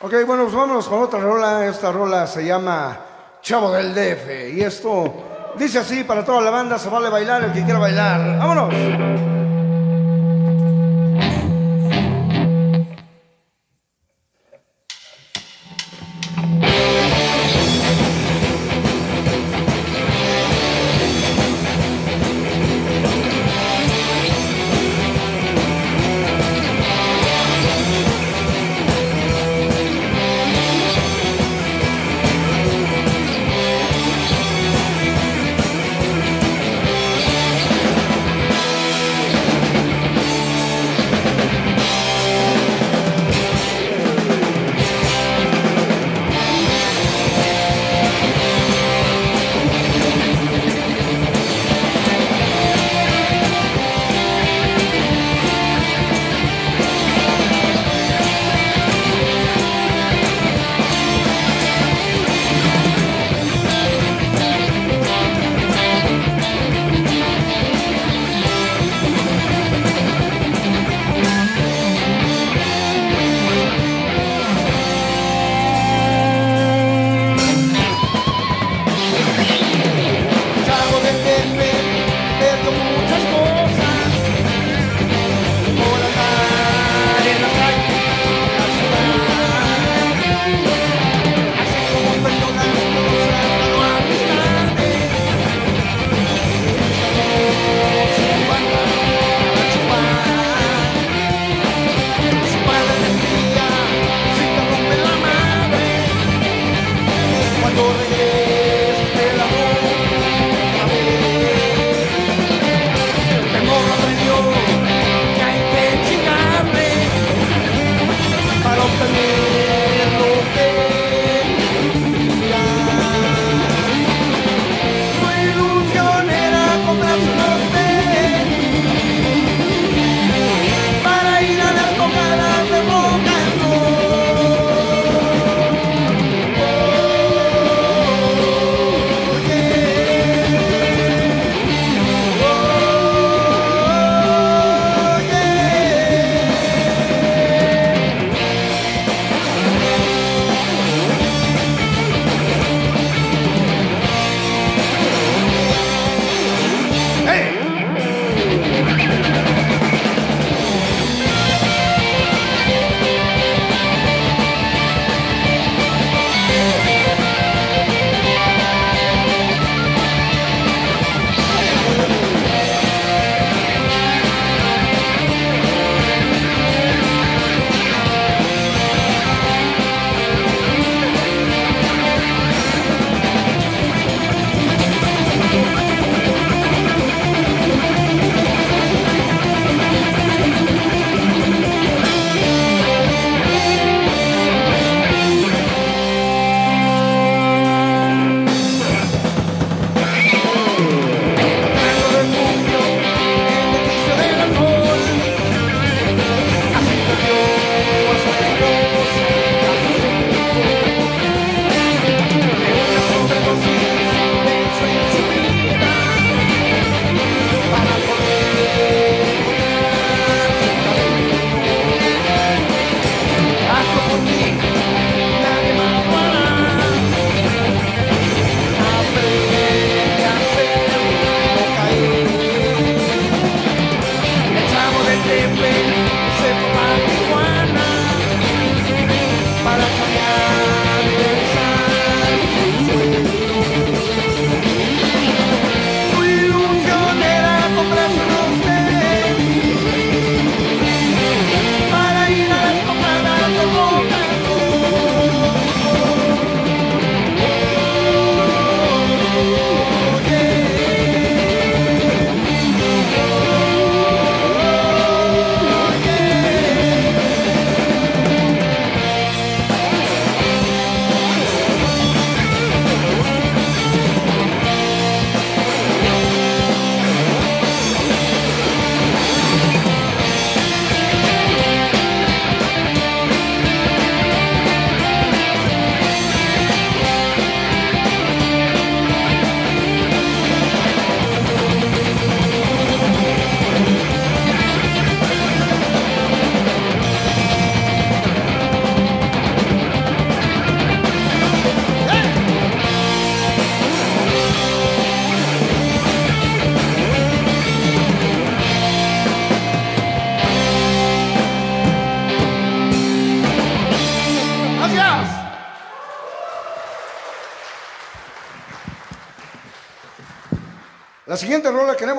Ok, bueno, pues vámonos con otra rola. Esta rola se llama Chavo del DF. Y esto dice así para toda la banda, se vale bailar el que quiera bailar. ¡Vámonos!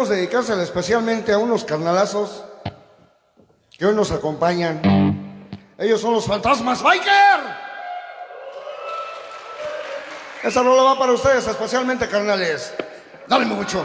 Queremos dedicársela especialmente a unos carnalazos que hoy nos acompañan. Ellos son los fantasmas biker. Esa rola va para ustedes, especialmente carnales. Dale mucho.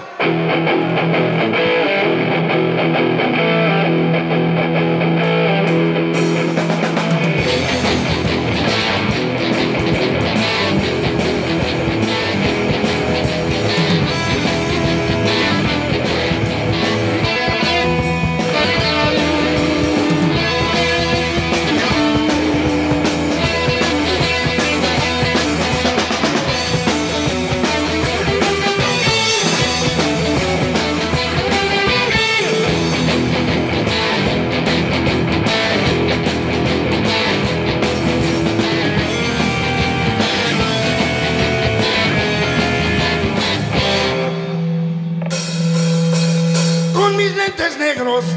Lentes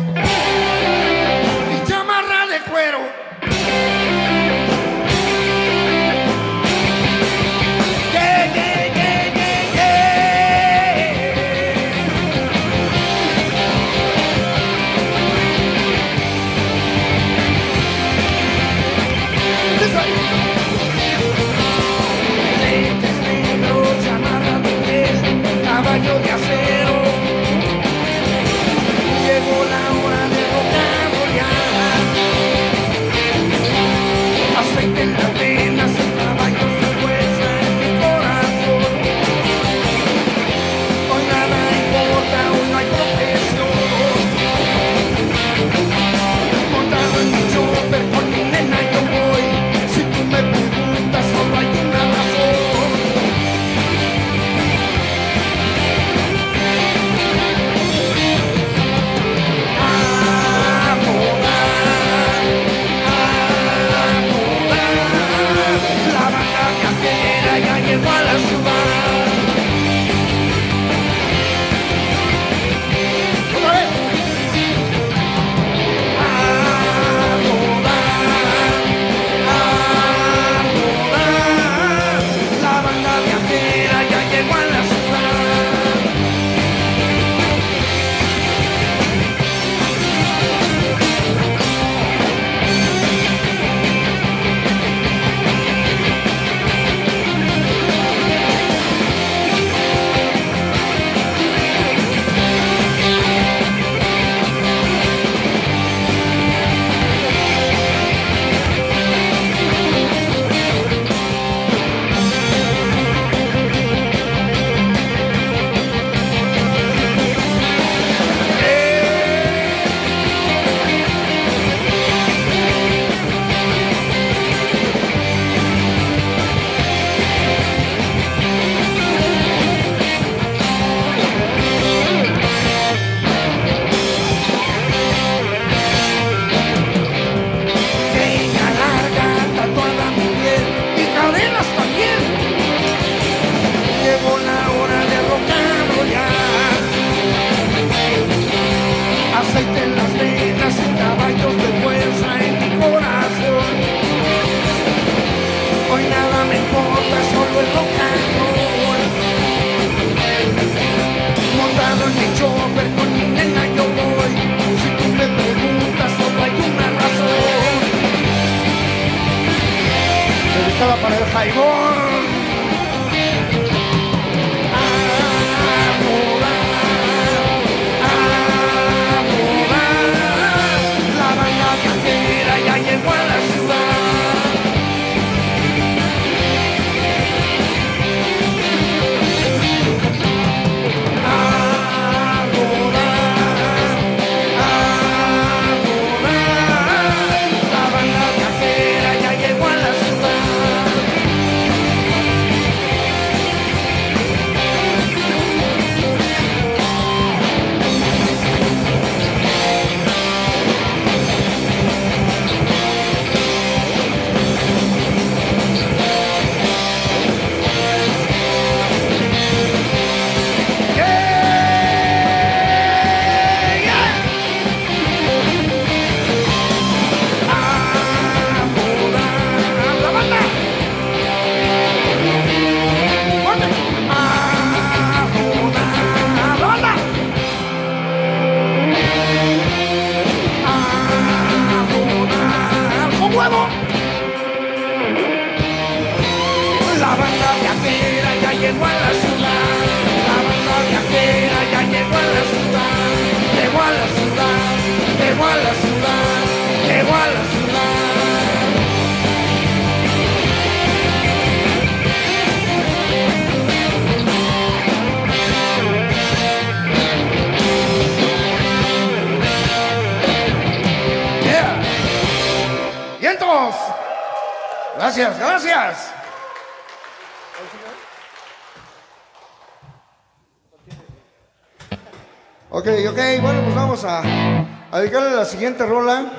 siguiente rola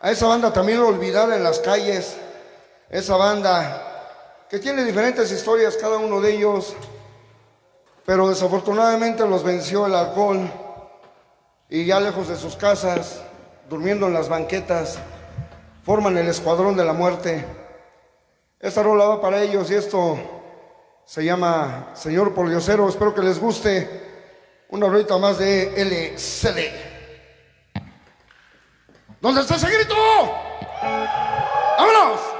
a esa banda también olvidada en las calles. Esa banda que tiene diferentes historias, cada uno de ellos, pero desafortunadamente los venció el alcohol y ya lejos de sus casas, durmiendo en las banquetas, forman el escuadrón de la muerte. Esta rola va para ellos y esto se llama Señor Poliocero. Espero que les guste. Una horita más de LCD. ¿Dónde está ese grito? ¡Vámonos!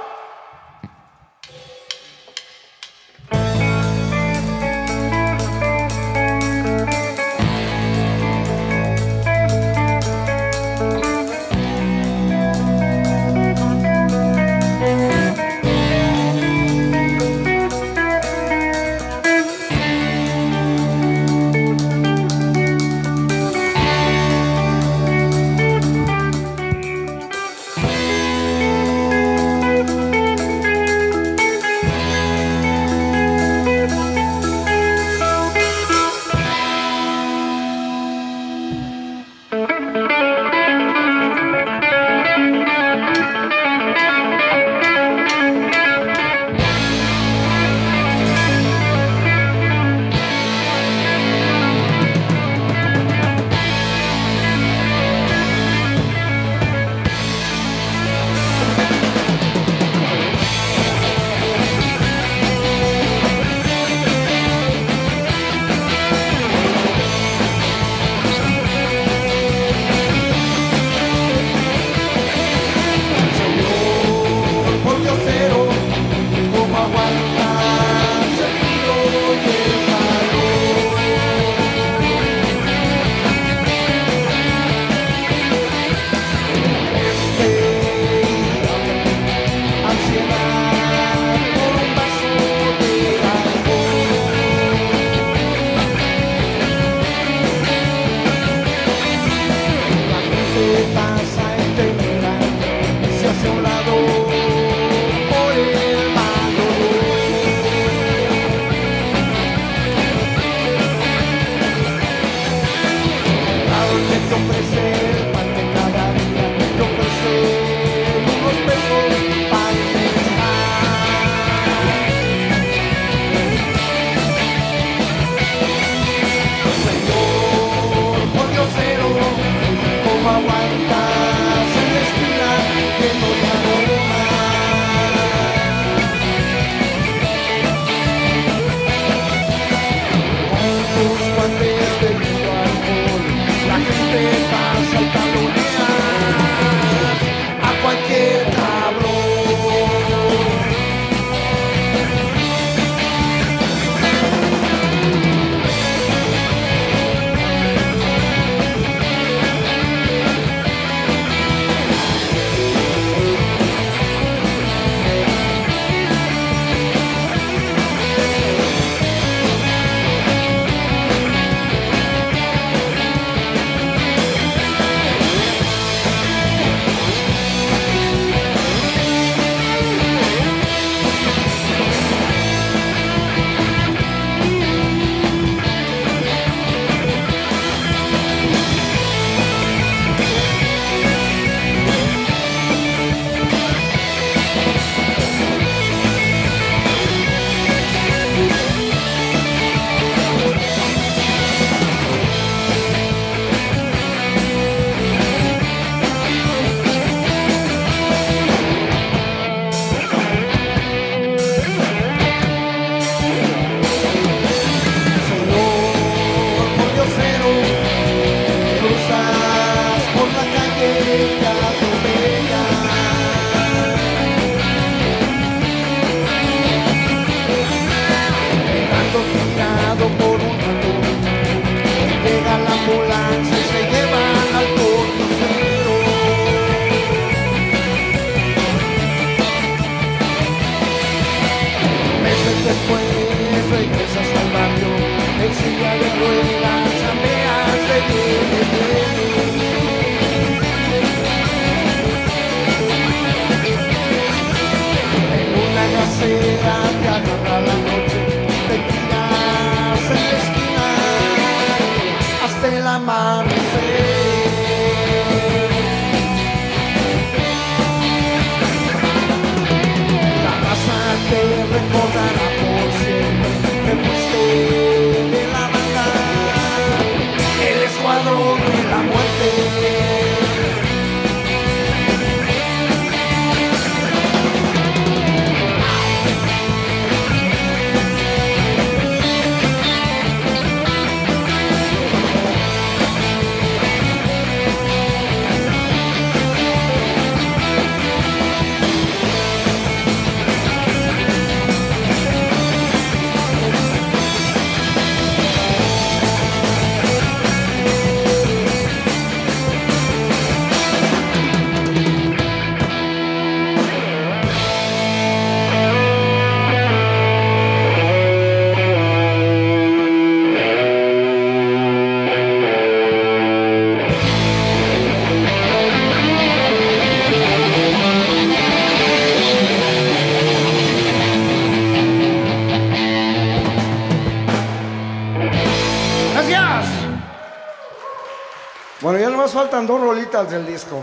del disco.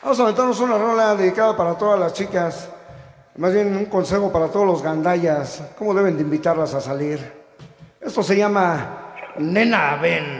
Vamos a aventarnos una rola dedicada para todas las chicas. Más bien un consejo para todos los gandallas. ¿Cómo deben de invitarlas a salir? Esto se llama Nena Ven.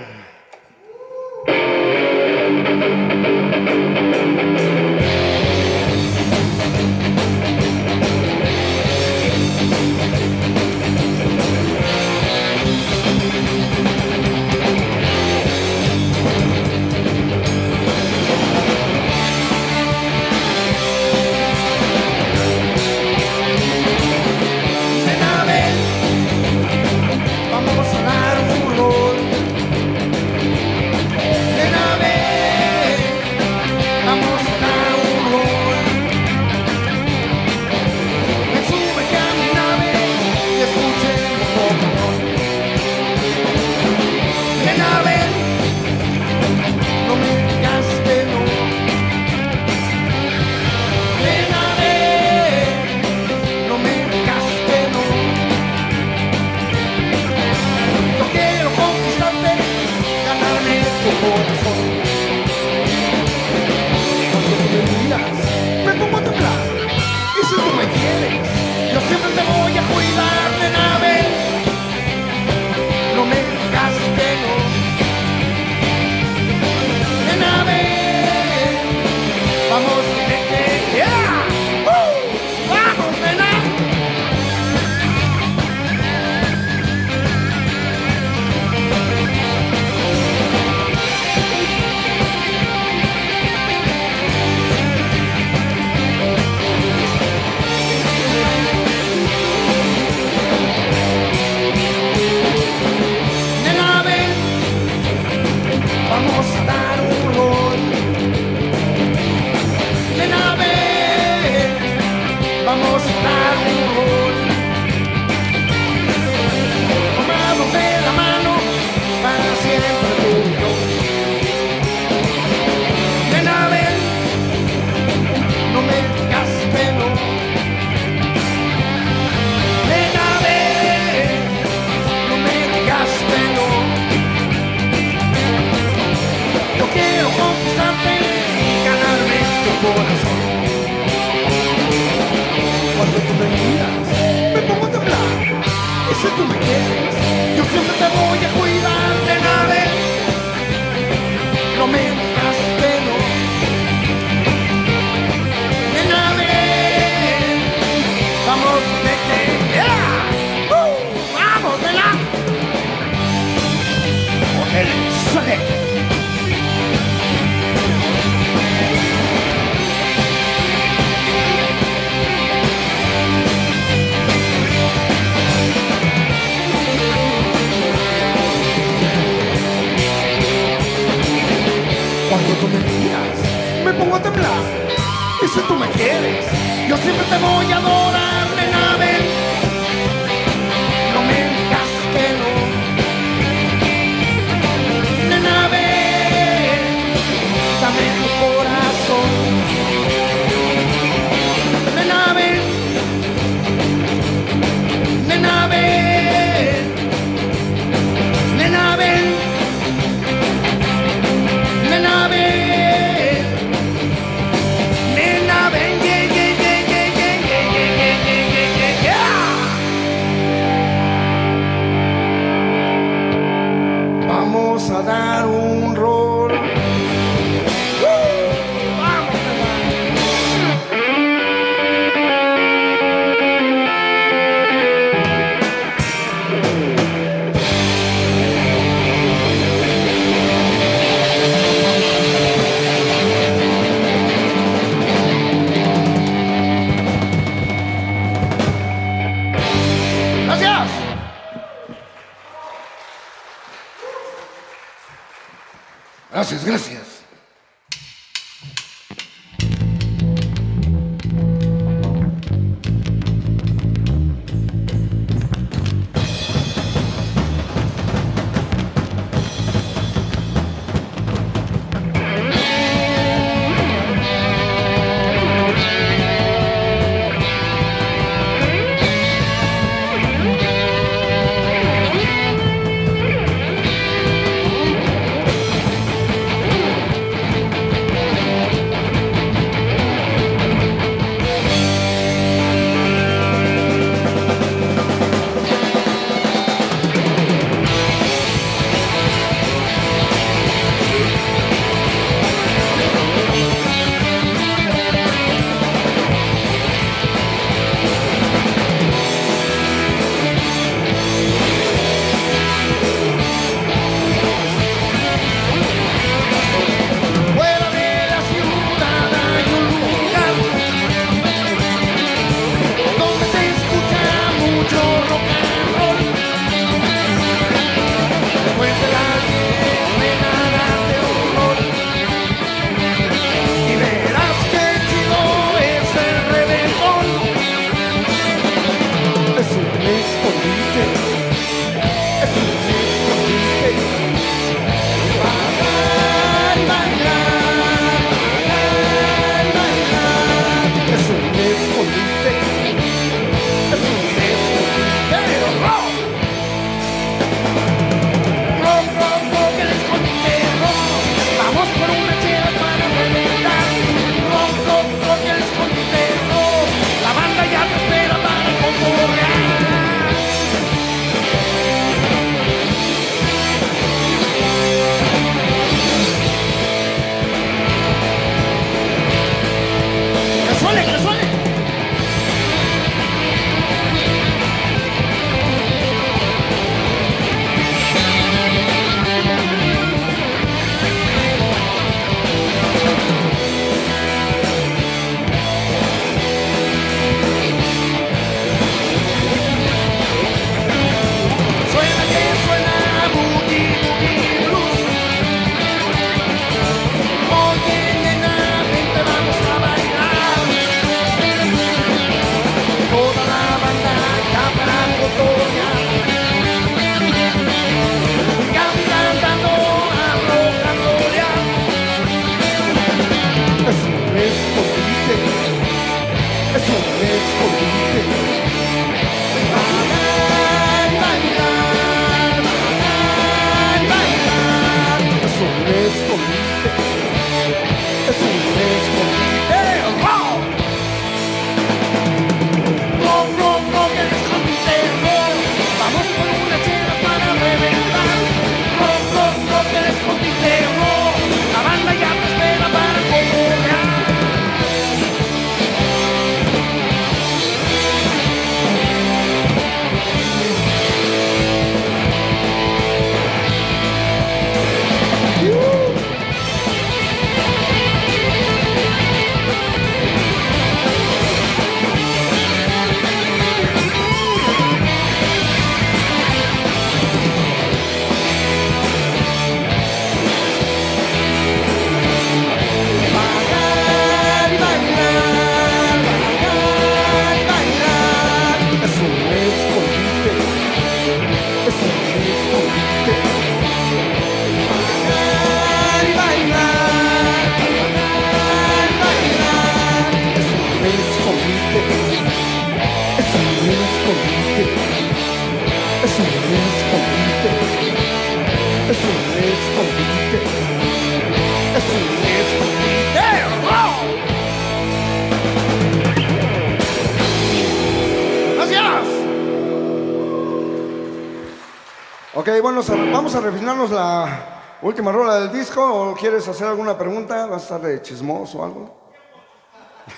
Última rola del disco o quieres hacer alguna pregunta? ¿Vas a estar de chismoso o algo?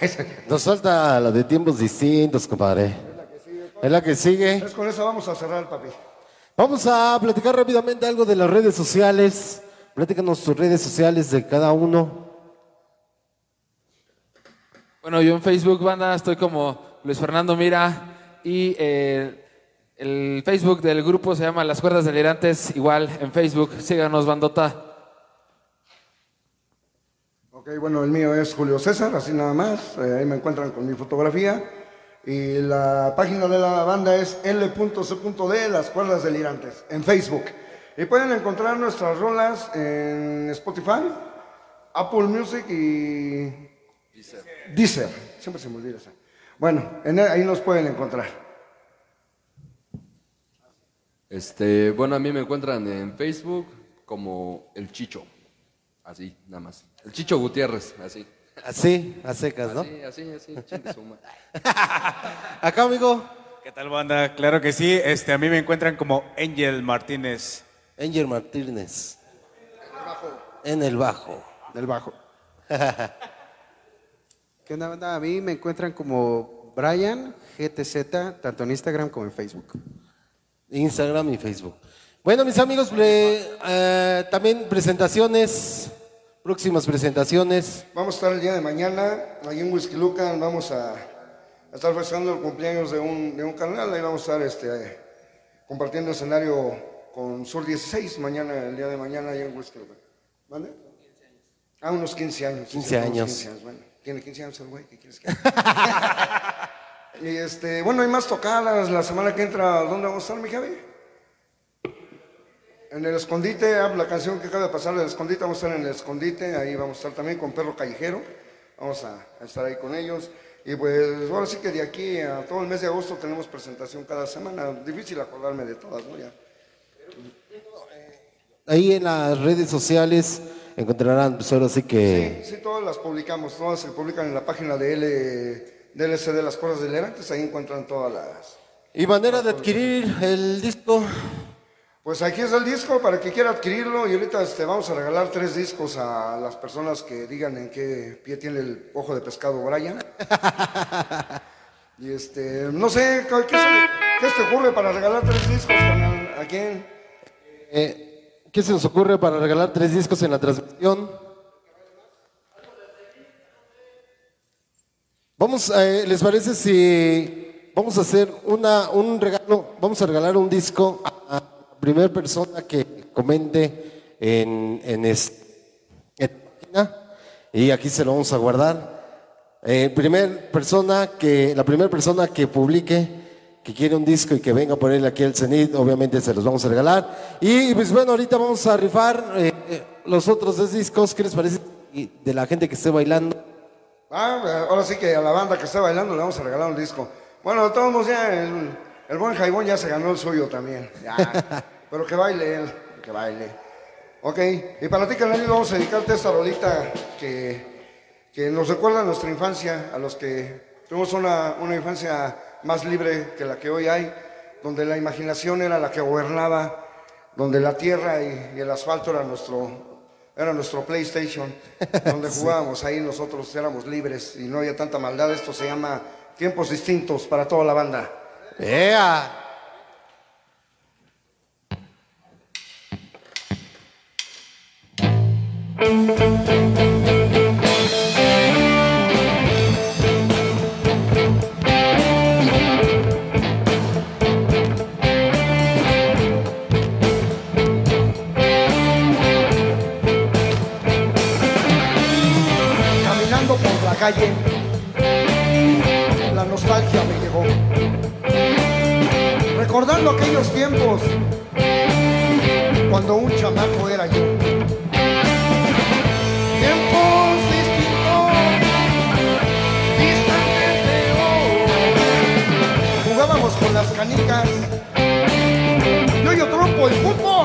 [LAUGHS] Nos falta la de tiempos distintos, compadre. Es la que sigue. Entonces con eso vamos a cerrar, papi. Vamos a platicar rápidamente algo de las redes sociales. Platícanos tus redes sociales de cada uno. Bueno, yo en Facebook, banda, estoy como Luis Fernando Mira y eh, el Facebook del grupo se llama Las Cuerdas Delirantes, igual en Facebook. Síganos, bandota. Ok, bueno, el mío es Julio César, así nada más. Eh, ahí me encuentran con mi fotografía. Y la página de la banda es L.C.D. Las Cuerdas Delirantes, en Facebook. Y pueden encontrar nuestras rolas en Spotify, Apple Music y... Deezer. Deezer. Siempre se me olvida esa. Bueno, e, ahí nos pueden encontrar. Este, bueno, a mí me encuentran en Facebook como El Chicho. Así, nada más. El Chicho Gutiérrez, así. Así, a secas, ¿no? Así, así, así. [LAUGHS] Acá, amigo. ¿Qué tal, banda? Claro que sí. Este, a mí me encuentran como Angel Martínez. Angel Martínez. En el bajo. Del bajo. [LAUGHS] ¿Qué onda, banda? A mí me encuentran como Brian GTZ, tanto en Instagram como en Facebook. Instagram y Facebook. Bueno, mis amigos, le- eh, también presentaciones, próximas presentaciones. Vamos a estar el día de mañana allí en Whisky Lucan. Vamos a, a estar festejando el cumpleaños de un, de un canal. Ahí vamos a estar este, compartiendo escenario con Sur 16 mañana, el día de mañana, allí en Whisky Lucan. ¿Mande? Ah, unos 15 años. sí, 15 sí, unos años. 15 años. Bueno, tiene 15 años el güey, ¿qué quieres que [LAUGHS] Y este, bueno, hay más tocadas la semana que entra. ¿Dónde vamos a estar, mi Javi? En el escondite, ah, la canción que acaba de pasar, el escondite, vamos a estar en el escondite, ahí vamos a estar también con Perro Callejero, vamos a, a estar ahí con ellos. Y pues ahora sí que de aquí a todo el mes de agosto tenemos presentación cada semana, difícil acordarme de todas, ¿no? Ya. Ahí en las redes sociales encontrarán, pues ahora sí que... Sí, todas las publicamos, todas se publican en la página de, L, de LCD Las Cosas Delirantes, ahí encuentran todas las... Y manera de adquirir el disco. Pues aquí es el disco para que quiera adquirirlo y ahorita este, vamos a regalar tres discos a las personas que digan en qué pie tiene el ojo de pescado Brian. [LAUGHS] y este, no sé, ¿qué, qué se, qué se te ocurre para regalar tres discos a quién? Eh, ¿Qué se nos ocurre para regalar tres discos en la transmisión? Vamos, eh, ¿les parece si vamos a hacer una, un regalo? Vamos a regalar un disco a la primera persona que comente en, en, es- en la página y aquí se lo vamos a guardar. Eh, primer persona que, la primera persona que publique que quiere un disco y que venga a ponerle aquí el cenit, obviamente se los vamos a regalar. Y pues bueno, ahorita vamos a rifar eh, los otros dos discos. ¿Qué les parece? De la gente que esté bailando. Ah, ahora sí que a la banda que está bailando le vamos a regalar un disco. Bueno, de todos modos ya el, el buen Jaibón ya se ganó el suyo también. Ya. [LAUGHS] Pero que baile él, que baile. Ok, y para ti, Canelli, vamos a dedicarte esta rolita que, que nos recuerda a nuestra infancia, a los que tuvimos una, una infancia más libre que la que hoy hay, donde la imaginación era la que gobernaba, donde la tierra y, y el asfalto era nuestro, era nuestro PlayStation, [LAUGHS] donde jugábamos ahí nosotros éramos libres y no había tanta maldad. Esto se llama Tiempos Distintos para toda la banda. ¡Ea! Caminando la nostalgia me llegó. Recordando aquellos tiempos, cuando un chamaco era yo. Tiempos distintos, distantes de hoy. Jugábamos con las canicas, yo y trompo el fútbol.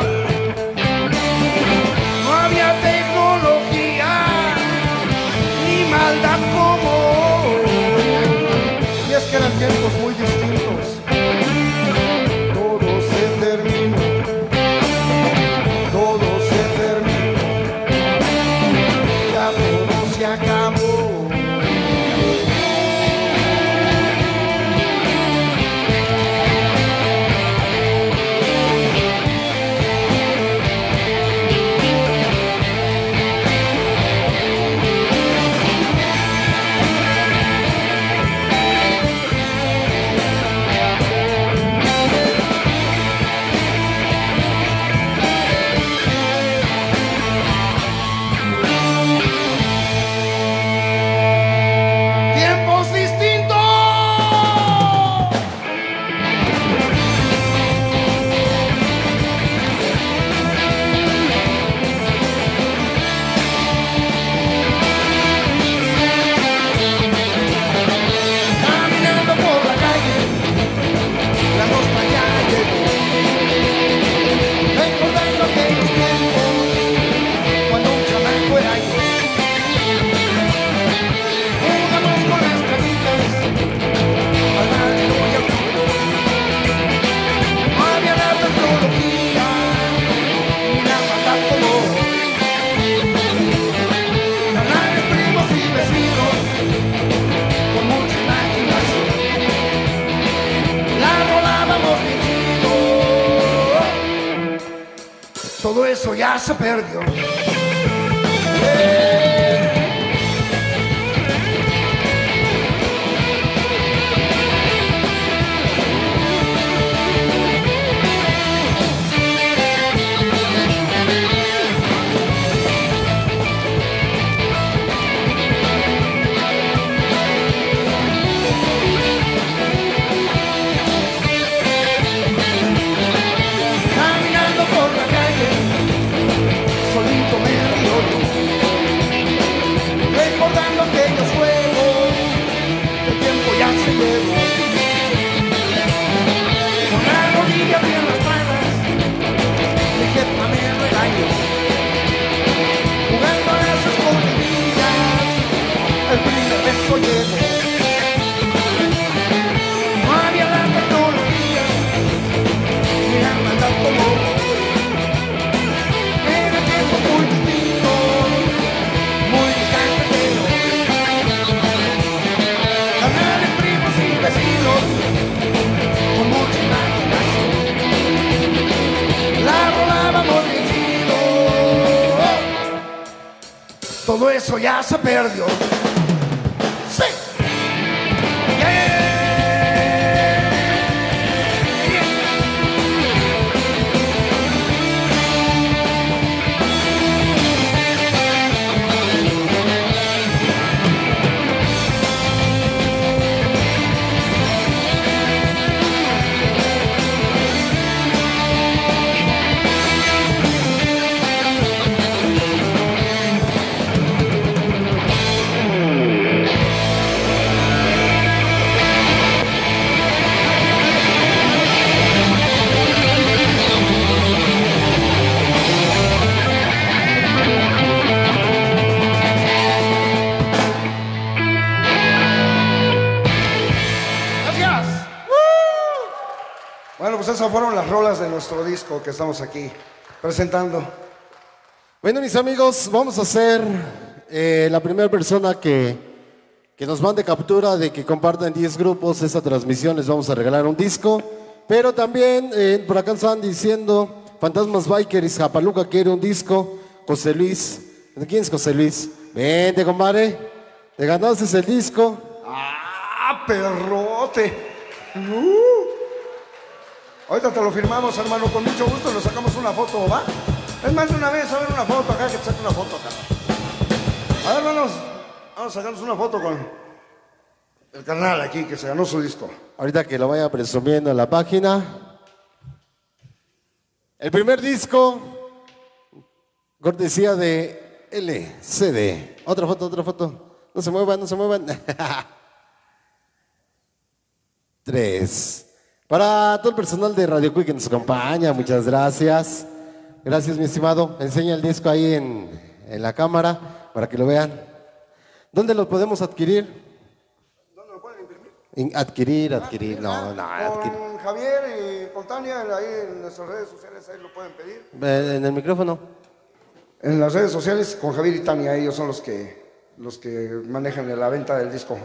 Se perdió. Llegó. No había la tecnología ni la maldad como hoy. Eran tiempos muy distintos, muy hoy. Canales, primos y vecinos, con mucha imaginación. La rolábamos bien chido. Todo eso ya se perdió. Esas fueron las rolas de nuestro disco que estamos aquí presentando. Bueno, mis amigos, vamos a hacer eh, la primera persona que, que nos mande captura de que compartan 10 grupos esta transmisión. Les vamos a regalar un disco. Pero también eh, por acá estaban diciendo Fantasmas Bikers, Japaluca quiere un disco. José Luis, ¿de quién es José Luis? Vente, compadre. Te ganaste el disco. ¡Ah, perrote! Uh. Ahorita te lo firmamos, hermano, con mucho gusto. Nos sacamos una foto, ¿va? Es más de una vez, a ver una foto acá, que te saque una foto acá. A ver, hermanos, vamos a sacarnos una foto con el canal aquí que se ganó su disco. Ahorita que lo vaya presumiendo en la página. El primer disco, cortesía de LCD. Otra foto, otra foto. No se muevan, no se muevan. [LAUGHS] Tres. Para todo el personal de Radio Quick que nos acompaña, muchas gracias. Gracias, mi estimado. Enseña el disco ahí en, en la cámara para que lo vean. ¿Dónde lo podemos adquirir? En- adquirir, adquirir, no, no, adquirir. Con Javier y con Tania, ahí en nuestras redes sociales, ahí lo pueden pedir. Eh, En el micrófono. En las redes sociales, con Javier y Tania, ellos son los que, los que manejan la venta del disco.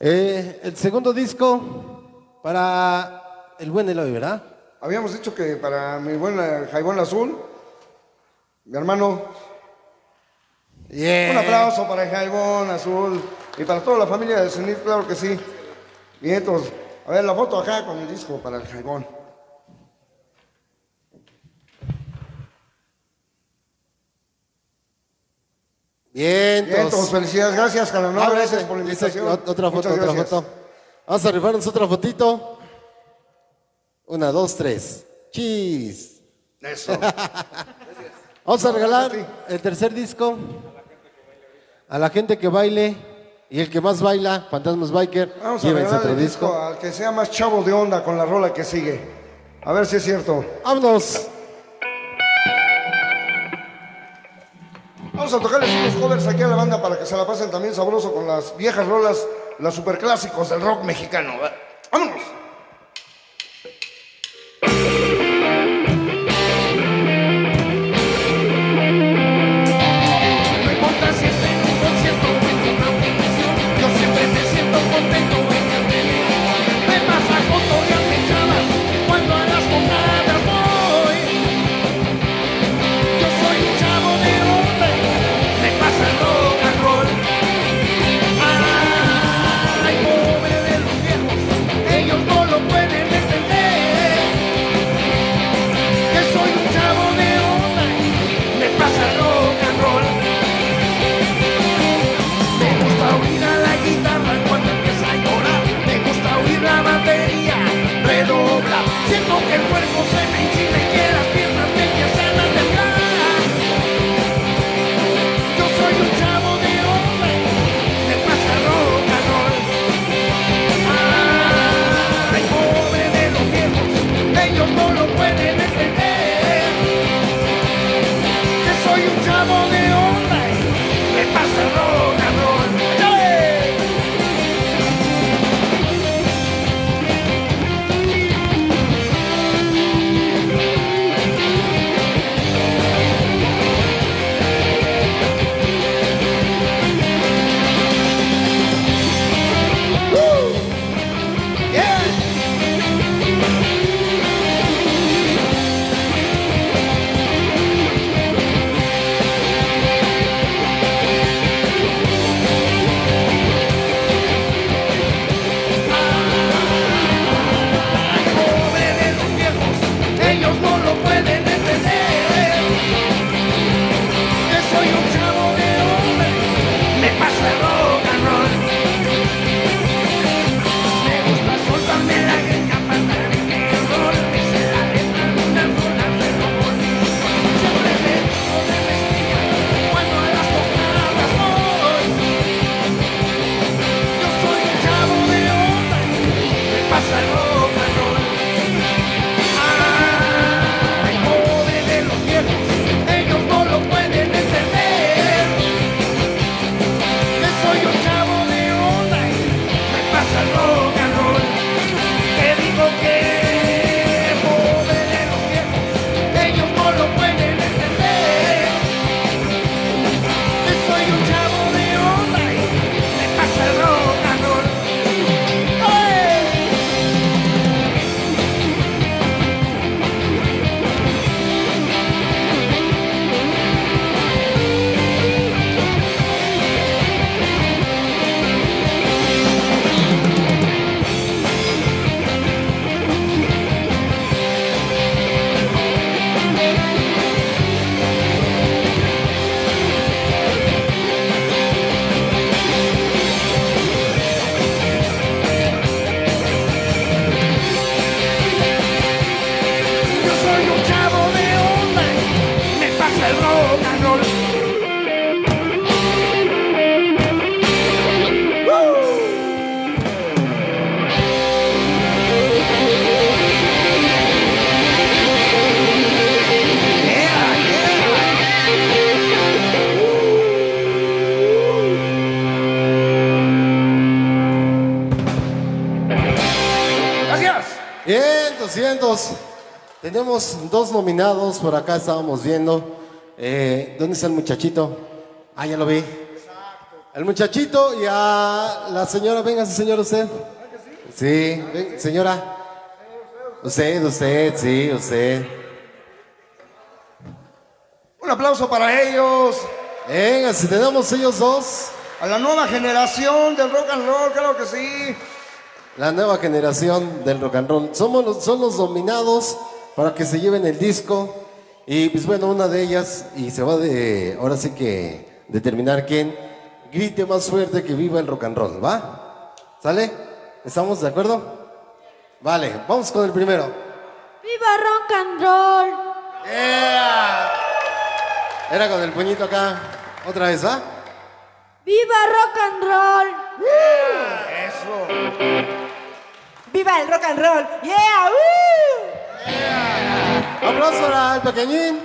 Eh, el segundo disco para el buen Eloy, ¿verdad? Habíamos dicho que para mi buen Jaibón Azul, mi hermano, Yeah. un aplauso para el Jaibón Azul y para toda la familia de Cenit, claro que sí. Bien, entonces, a ver la foto acá con el disco para el Jaibón. Bien, entonces, felicidades, gracias, Calanova, Ah, gracias por la invitación. ot- Otra foto, Muchas otra gracias. foto. Vamos a rifarnos otra fotito. Una, dos, tres. Cheese. Eso. [LAUGHS] Vamos a regalar el tercer disco a la gente que baile y el que más baila, Fantasmas Biker, Vamos a llévense regalar otro el disco. disco al que sea más chavo de onda con la rola que sigue. A ver si es cierto. Vámonos. Vamos a tocarles unos covers aquí a la banda para que se la pasen también sabroso con las viejas rolas, las superclásicos del rock mexicano. ¡Vámonos! will save me. Tenemos dos nominados, por acá estábamos viendo. Eh, ¿Dónde está el muchachito? Ah, ya lo vi. El muchachito y a la señora, venga, señor, usted. Sí, ven, señora. Usted, usted, sí, usted. Un aplauso para ellos. Venga, si tenemos ellos dos, A la nueva generación del rock and roll, claro que sí. la nueva generación del rock and roll. Somos los, son los dominados para que se lleven el disco. Y pues bueno, una de ellas, y se va de, ahora sí que determinar quién grite más fuerte que viva el rock and roll, ¿va? ¿Sale? ¿Estamos de acuerdo? Vale, vamos con el primero. ¡Viva rock and roll! Era con el puñito acá. Otra vez, ¿va? ¡Viva rock and roll! ¡Viva el rock and roll! ¡Yeah! ¡Woo! Aplauso para el pequeñín.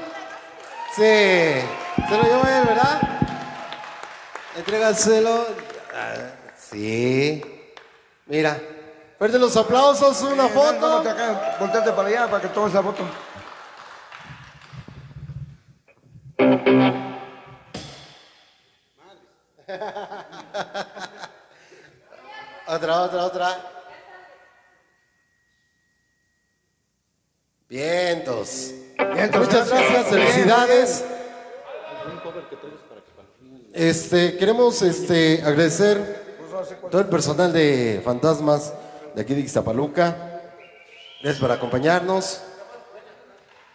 Sí, se lo llevó él, ¿verdad? Entrégaselo. Sí. Mira. Fuerte los aplausos, una foto. Tómate acá, volteate para allá para que tomes la foto. [LAUGHS] Otra, otra, otra. Vientos. Vientos, Muchas gracias. felicidades. Este, queremos este, agradecer todo el personal de Fantasmas de aquí de Ixtapaluca. Gracias por acompañarnos.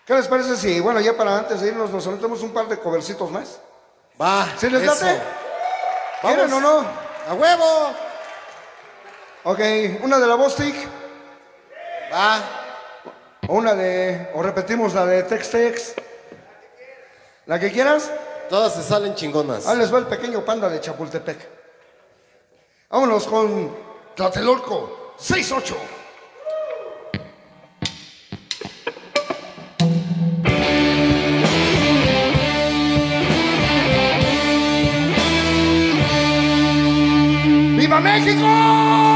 ¿Qué les parece si, bueno, ya para antes de irnos, nos aventamos un par de covercitos más? Va. ¿Sí les eso. late? ¿Quieren o no? ¡A huevo! Ok, una de la Bostic. Va. O una de. O repetimos la de Tex Tex. La que quieras. Todas se salen chingonas. Ahí les va el pequeño panda de Chapultepec. Vámonos con Tlatelolco 6-8. ¡Viva México!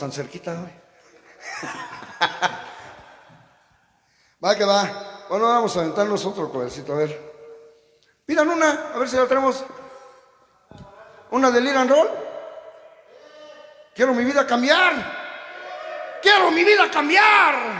tan cerquita hoy. [LAUGHS] va que va. Bueno, vamos a aventarnos otro covercito, a ver. Pidan una, a ver si la tenemos. ¿Una de Liran Roll? Quiero mi vida cambiar. Quiero mi vida cambiar.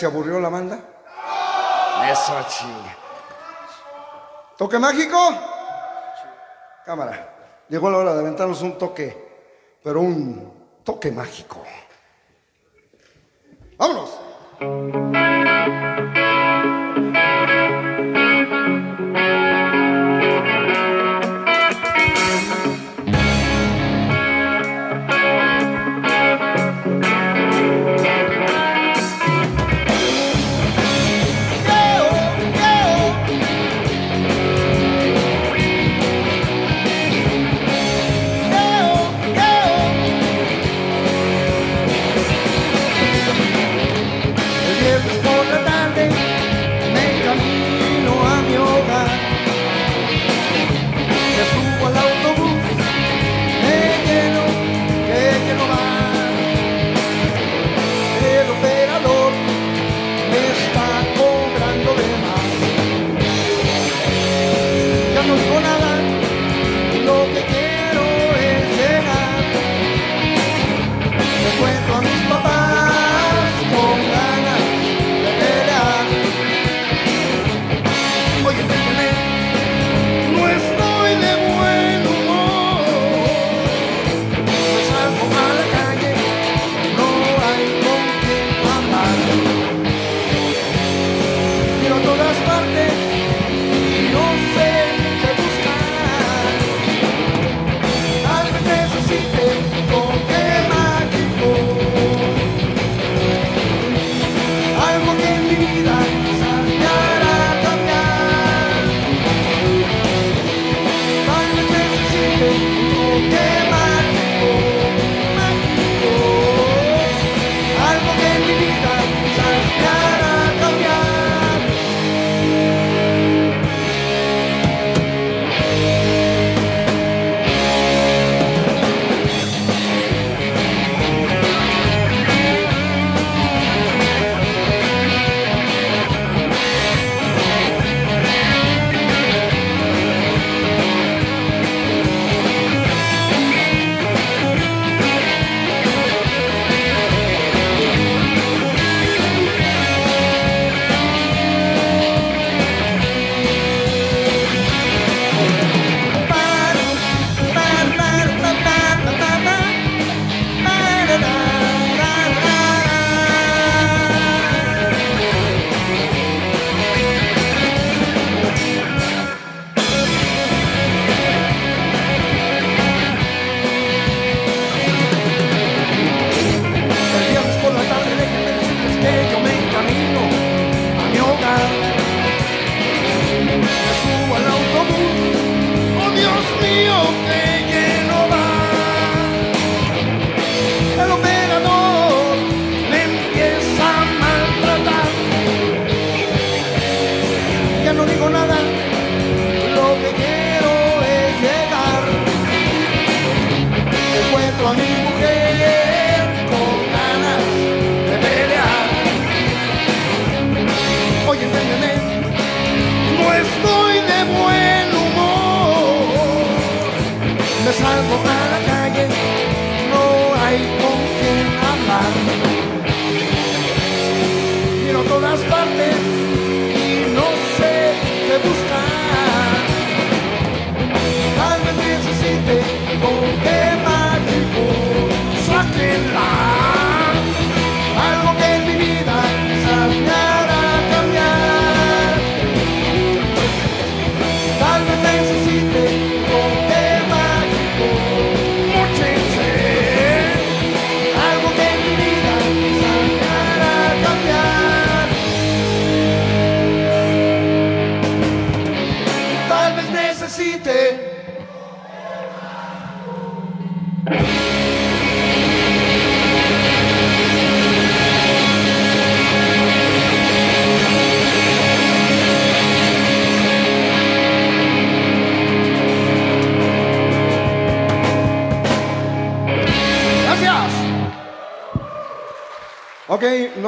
¿Se aburrió la banda? Eso, chinga. ¿Toque mágico? Cámara. Llegó la hora de aventarnos un toque, pero un toque mágico.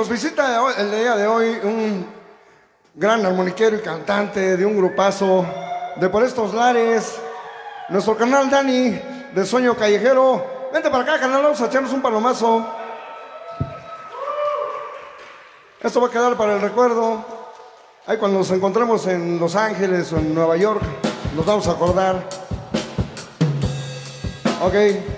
Nos visita el día de hoy un gran armoniquero y cantante de un grupazo de por estos lares, nuestro canal Dani de Sueño Callejero. Vente para acá, canal, vamos a echarnos un palomazo. Esto va a quedar para el recuerdo. Ahí cuando nos encontremos en Los Ángeles o en Nueva York, nos vamos a acordar. Ok.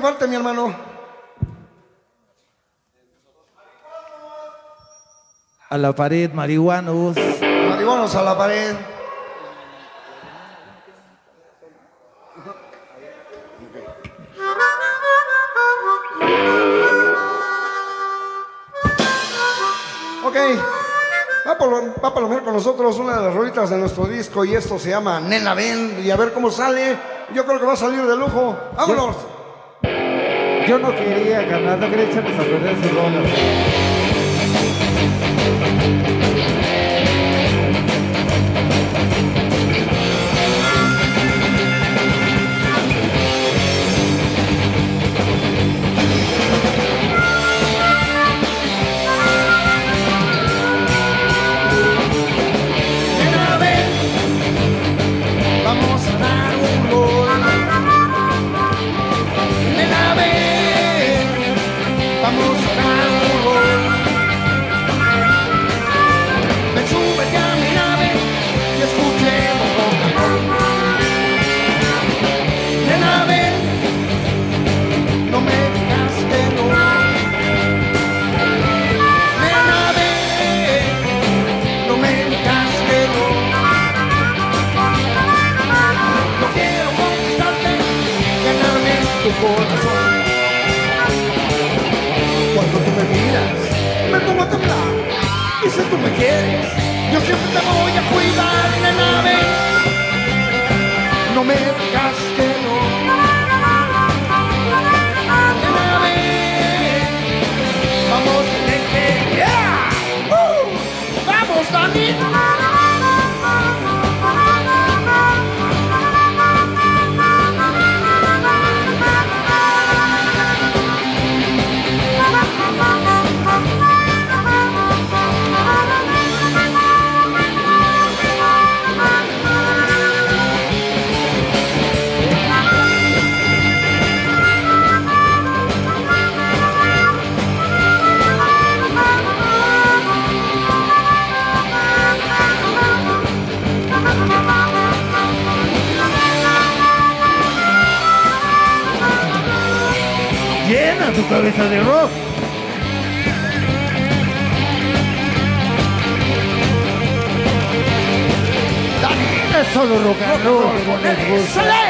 Rifarte, mi hermano? A la pared, marihuanos. Marihuanos a la pared. Ok, va a, va a palomear con nosotros una de las rolitas de nuestro disco y esto se llama Nena Ven y a ver cómo sale. Yo creo que va a salir de lujo. ¡Vámonos! Yo no quería ganar, no quería echarnos a perder rolas. Me pongo a me quieres, yo siempre te voy a cuidar, nena, ven. No me digas que no. Nena, ven. Vamos, nene, yeah. Uh, Vamos, Dani. Tu cabeza de rock. Es solo rock and roll como les gusta.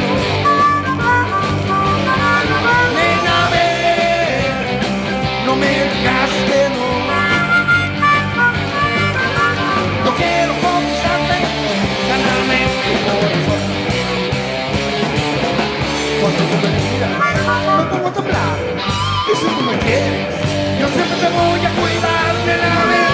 miras, me pongo a temblar. Y si tú me quieres, yo siempre te voy a cuidar de la vez.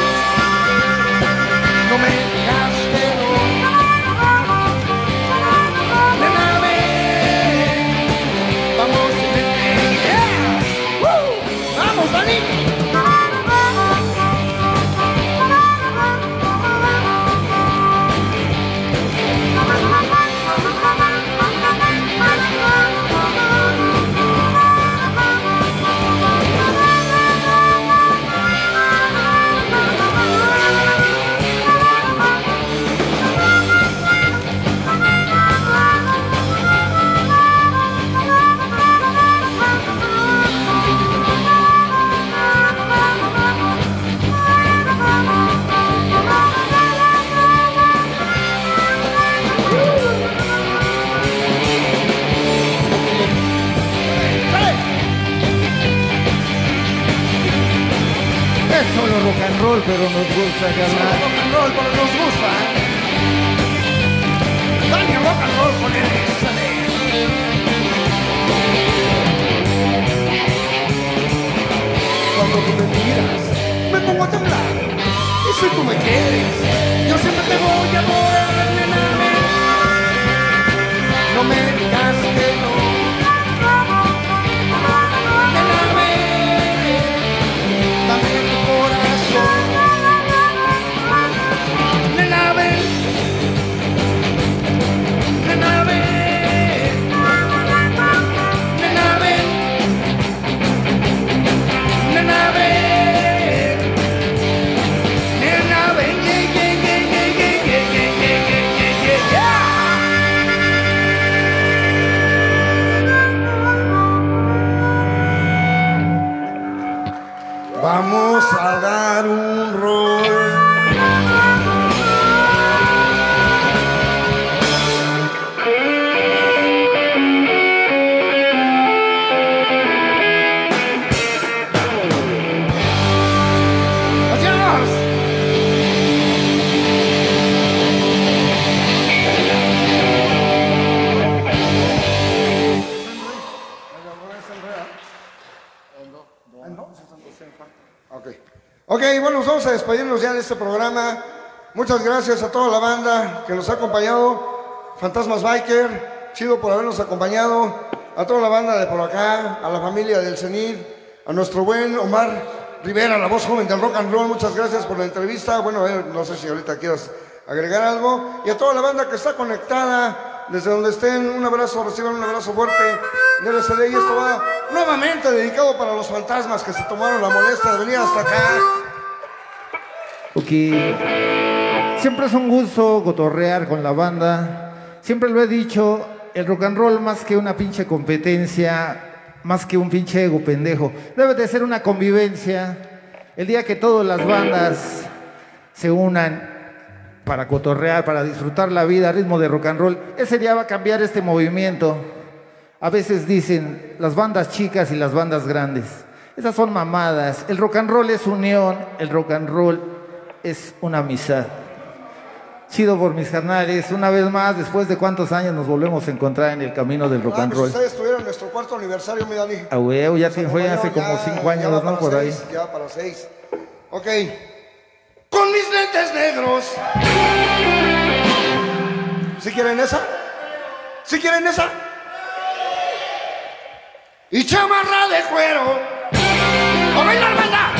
Roll, pero nos gusta ganar. Rock and roll, pero nos gusta. Dani rock and roll con el Cuando tú me miras, me pongo a temblar. Y si tú me quieres, yo siempre te voy a adorar, nena. No me digas que no. Despedirnos ya de este programa. Muchas gracias a toda la banda que nos ha acompañado. Fantasmas Biker, chido por habernos acompañado. A toda la banda de por acá, a la familia del CENIR, a nuestro buen Omar Rivera, la voz joven del rock and roll. Muchas gracias por la entrevista. Bueno, no sé si ahorita quieras agregar algo. Y a toda la banda que está conectada, desde donde estén, un abrazo, reciban un abrazo fuerte del LCD. Y esto va nuevamente dedicado para los fantasmas que se tomaron la molestia de venir hasta acá. Ok. Siempre es un gusto cotorrear con la banda. Siempre lo he dicho, el rock and roll más que una pinche competencia, más que un pinche ego pendejo, debe de ser una convivencia. El día que todas las bandas se unan para cotorrear, para disfrutar la vida ritmo de rock and roll, ese día va a cambiar este movimiento. A veces dicen las bandas chicas y las bandas grandes. Esas son mamadas. El rock and roll es unión, el rock and roll es una amistad. Chido por mis carnales. Una vez más, después de cuántos años nos volvemos a encontrar en el camino del rock Ah, and pues roll. ustedes tuvieron nuestro cuarto aniversario, mi Dani. A huevo, ya se fue hace como cinco años, ¿no? para Por ahí. Ya para seis. Ok. Con mis lentes negros. ¿Si quieren esa? ¿Si quieren esa? Y chamarra de cuero. ¡A bailar, banda!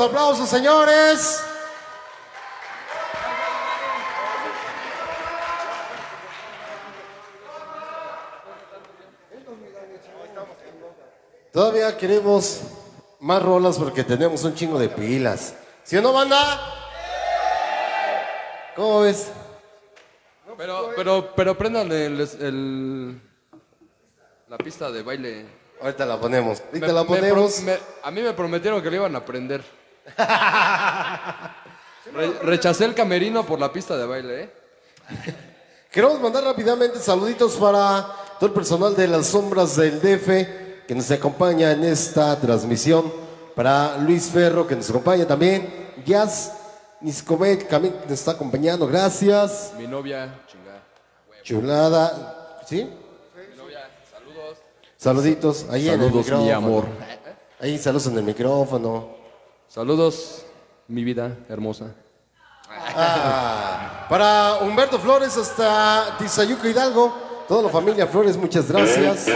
Los aplausos, señores. Todavía queremos más rolas porque tenemos un chingo de pilas. ¿Sí o no, banda? ¿Cómo ves? Pero, pero, pero prendan el, el- la pista de baile. Ahorita la ponemos. Ahorita Me- la me ponemos. me- a mí me prometieron que lo iban a aprender. [LAUGHS] Re- rechacé el camerino por la pista de baile, ¿eh? [LAUGHS] Queremos mandar rápidamente saluditos para todo el personal de las sombras del DF que nos acompaña en esta transmisión. Para Luis Ferro que nos acompaña también. Jazz Niscomet también nos está acompañando. Gracias. Mi novia, chingada. Chulada. ¿Sí? Mi novia, saludos. Saluditos. Ahí en el Saludos, mi amor. Ahí saludos en el micrófono. Saludos, mi vida hermosa. Ah, para Humberto Flores hasta Tizayuca Hidalgo, toda la familia Flores, muchas gracias.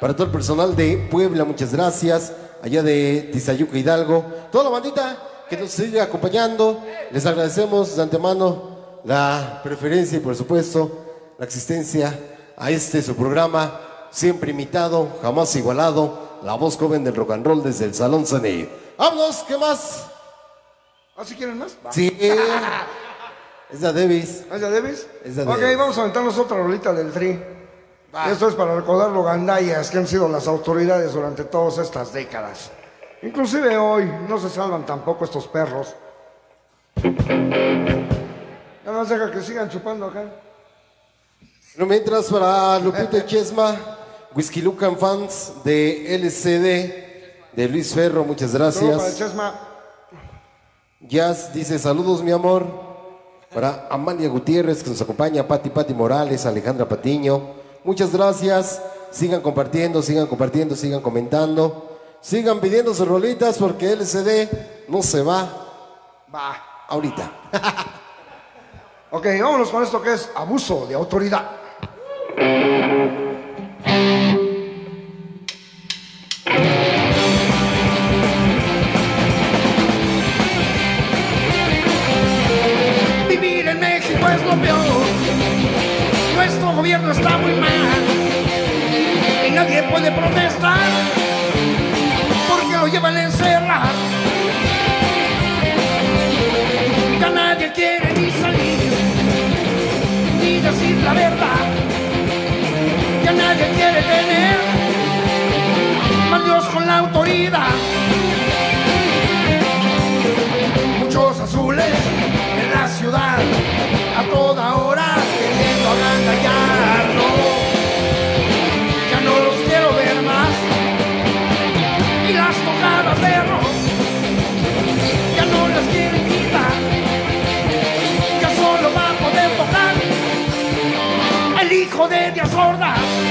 Para todo el personal de Puebla, muchas gracias. Allá de Tizayuca Hidalgo, toda la bandita que nos sigue acompañando, les agradecemos de antemano la preferencia y por supuesto la existencia a este su programa, siempre imitado, jamás igualado, la voz joven del rock and roll desde el Salón Cenit. Vámonos, ¿qué más? ¿Ah, si quieren más? Va. Sí. [LAUGHS] Es la Davis. ¿Es de Davis? Es de ok, Davis. vamos a aventarnos otra rolita del Tri. Esto es para recordar lo gandallas que han sido las autoridades durante todas estas décadas. Inclusive hoy no se salvan tampoco estos perros. Nada más deja que sigan chupando acá. No mientras para Lupita [LAUGHS] Chesma, Whisky Lucan fans de LCD, de Luis Ferro, muchas gracias. Jazz dice saludos mi amor. Para Amalia Gutiérrez que nos acompaña, Pati Pati Morales, Alejandra Patiño, muchas gracias. Sigan compartiendo, sigan compartiendo, sigan comentando. Sigan pidiendo sus rolitas porque LCD no se va Va. ahorita. [LAUGHS] Ok, vámonos con esto que es abuso de autoridad. [LAUGHS] gobierno está muy mal. Y nadie puede protestar. Porque lo llevan a encerrar. Ya nadie quiere ni salir. Ni decir la verdad. Ya nadie quiere tener. Mal Dios con la autoridad. Muchos azules en la ciudad a toda hora Ya no los quiero ver más. Y las tocadas de ya no las quieren quitar. Ya solo va a poder tocar el hijo de Díaz Ordaz.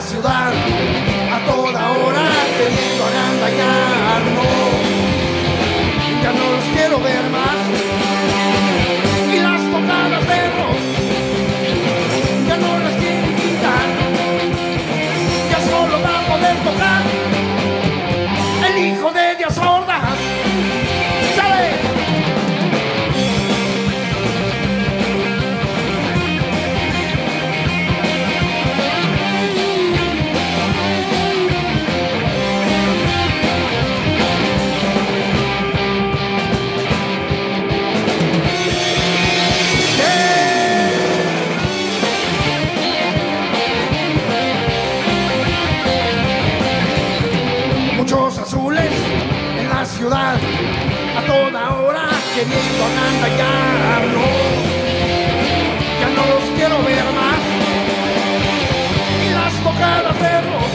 Ciudad a toda hora queriendo agandallarnos. Ya no los quiero ver más. que vienen ya no, ya no los quiero ver más. Y las tocadas de rock,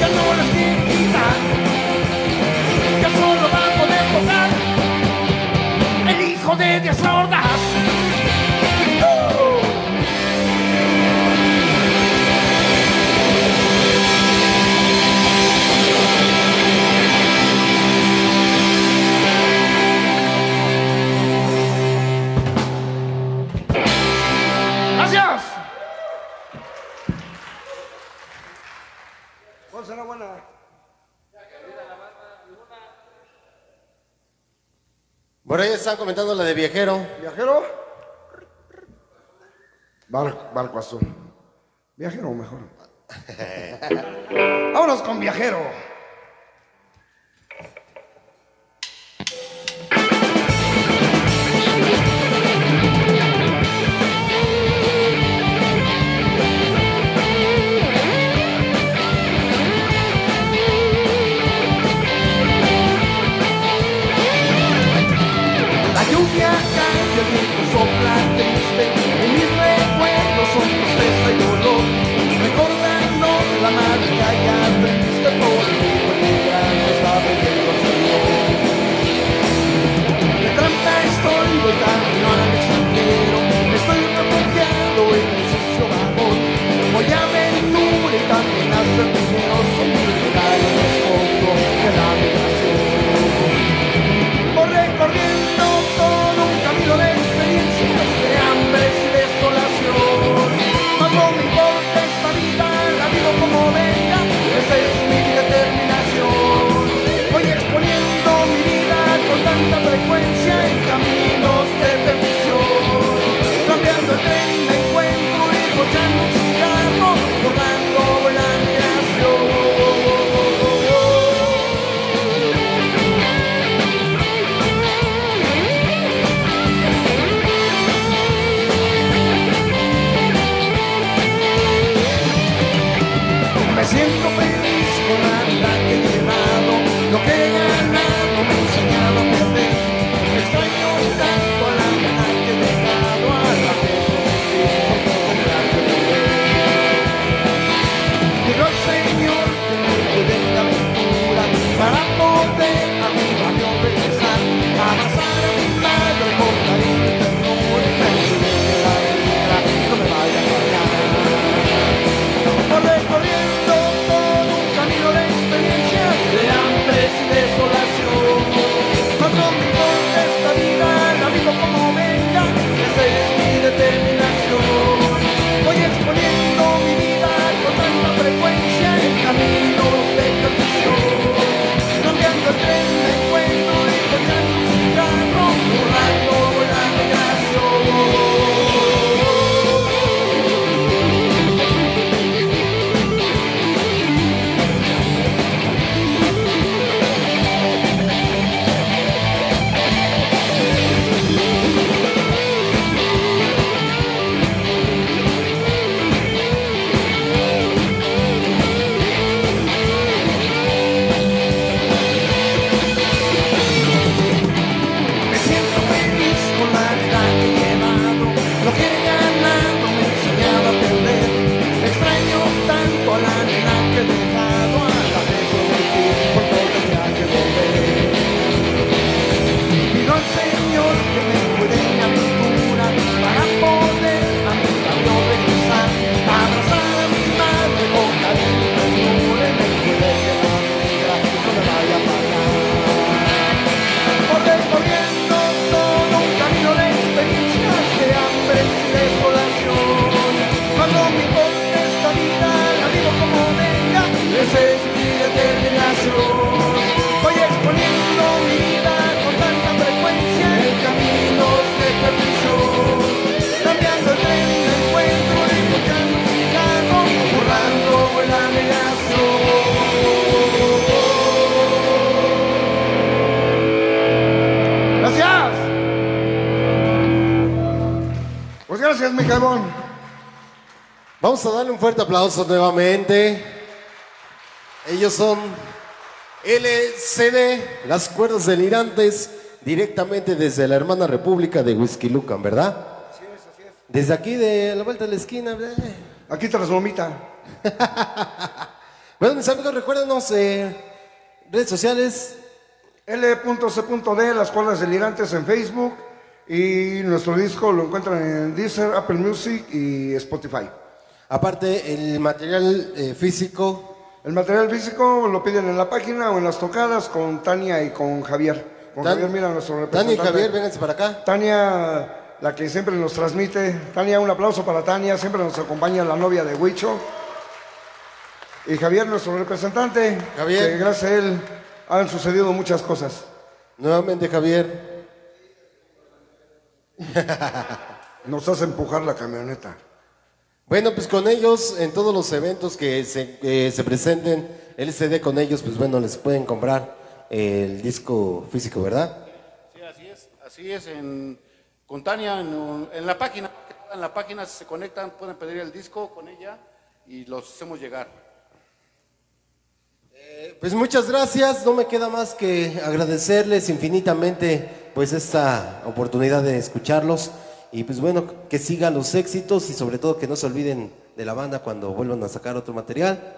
ya no las quitan, ya solo va a poder tocar el hijo de Dios sordas. están comentando la de viajero. ¿Viajero? Bar- barco azul. Viajero mejor. [LAUGHS] Vámonos con viajero. un fuerte aplauso nuevamente. Ellos son LCD, las cuerdas delirantes, directamente desde la hermana república de Whisky Lucan, ¿verdad? Así es, así. Desde aquí, de la vuelta de la esquina. ¿verdad? Aquí tras vomita. [LAUGHS] bueno, mis amigos, recuérdenos, eh, redes sociales. L.C.D, las cuerdas delirantes en Facebook. Y nuestro disco lo encuentran en Deezer, Apple Music y Spotify. Aparte, el material eh, físico. El material físico lo piden en la página o en las tocadas con Tania y con Javier. Con Tan- Javier, mira, nuestro Tania representante. y Javier, vénganse para acá. Tania, la que siempre nos transmite. Tania, un aplauso para Tania. Siempre nos acompaña la novia de Huicho. Y Javier, nuestro representante. Javier. Que gracias a él han sucedido muchas cosas. Nuevamente, Javier. Nos hace empujar la camioneta. Bueno, pues con ellos, en todos los eventos que se, se presenten, LCD con ellos, pues bueno, les pueden comprar el disco físico, ¿verdad? Sí, así es, así es. En, con Tania, en, en la página, en la página si se conectan, pueden pedir el disco con ella y los hacemos llegar. Pues muchas gracias, no me queda más que agradecerles infinitamente pues esta oportunidad de escucharlos y pues bueno, que sigan los éxitos y sobre todo que no se olviden de la banda cuando vuelvan a sacar otro material.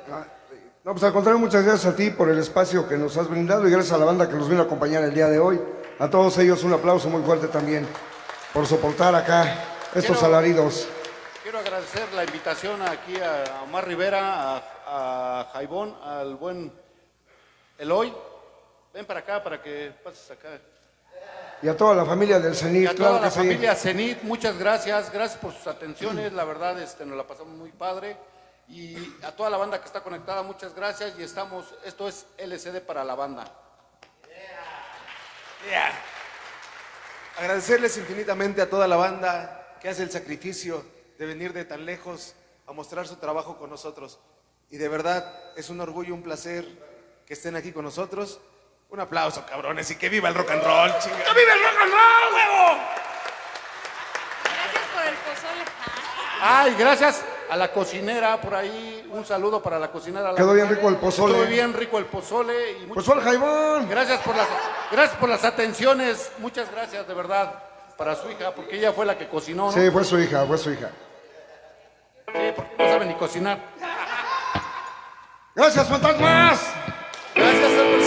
No, pues al contrario, muchas gracias a ti por el espacio que nos has brindado y gracias a la banda que nos vino a acompañar el día de hoy. A todos ellos un aplauso muy fuerte también por soportar acá estos Quiero- alaridos. Quiero agradecer la invitación aquí a, a Omar Rivera, a, a Jaibón, al buen Eloy. Ven para acá para que pases acá. Y a toda la familia del CENIT, Y a claro toda la que sí. familia Cenit, muchas gracias, gracias por sus atenciones, la verdad este, nos la pasamos muy padre. Y a toda la banda que está conectada, muchas gracias. Y estamos, esto es LCD para la banda. Yeah. Agradecerles infinitamente a toda la banda que hace el sacrificio de venir de tan lejos a mostrar su trabajo con nosotros. Y de verdad es un orgullo, un placer que estén aquí con nosotros. Un aplauso, cabrones, y que viva el rock and roll, chinga. ¡Que viva el rock and roll, huevo! Gracias por el pozole. Ay, gracias a la cocinera por ahí. Un saludo para la cocinera. Quedó bien rico el pozole. Estuvo bien rico el pozole. Y muchas- Pozole Jaibón. Gracias por las, gracias por las atenciones. Muchas gracias, de verdad, para su hija, porque ella fue la que cocinó, ¿no? Sí, fue su hija, fue su hija. Sí, porque no sabe ni cocinar. Gracias, fantasmas.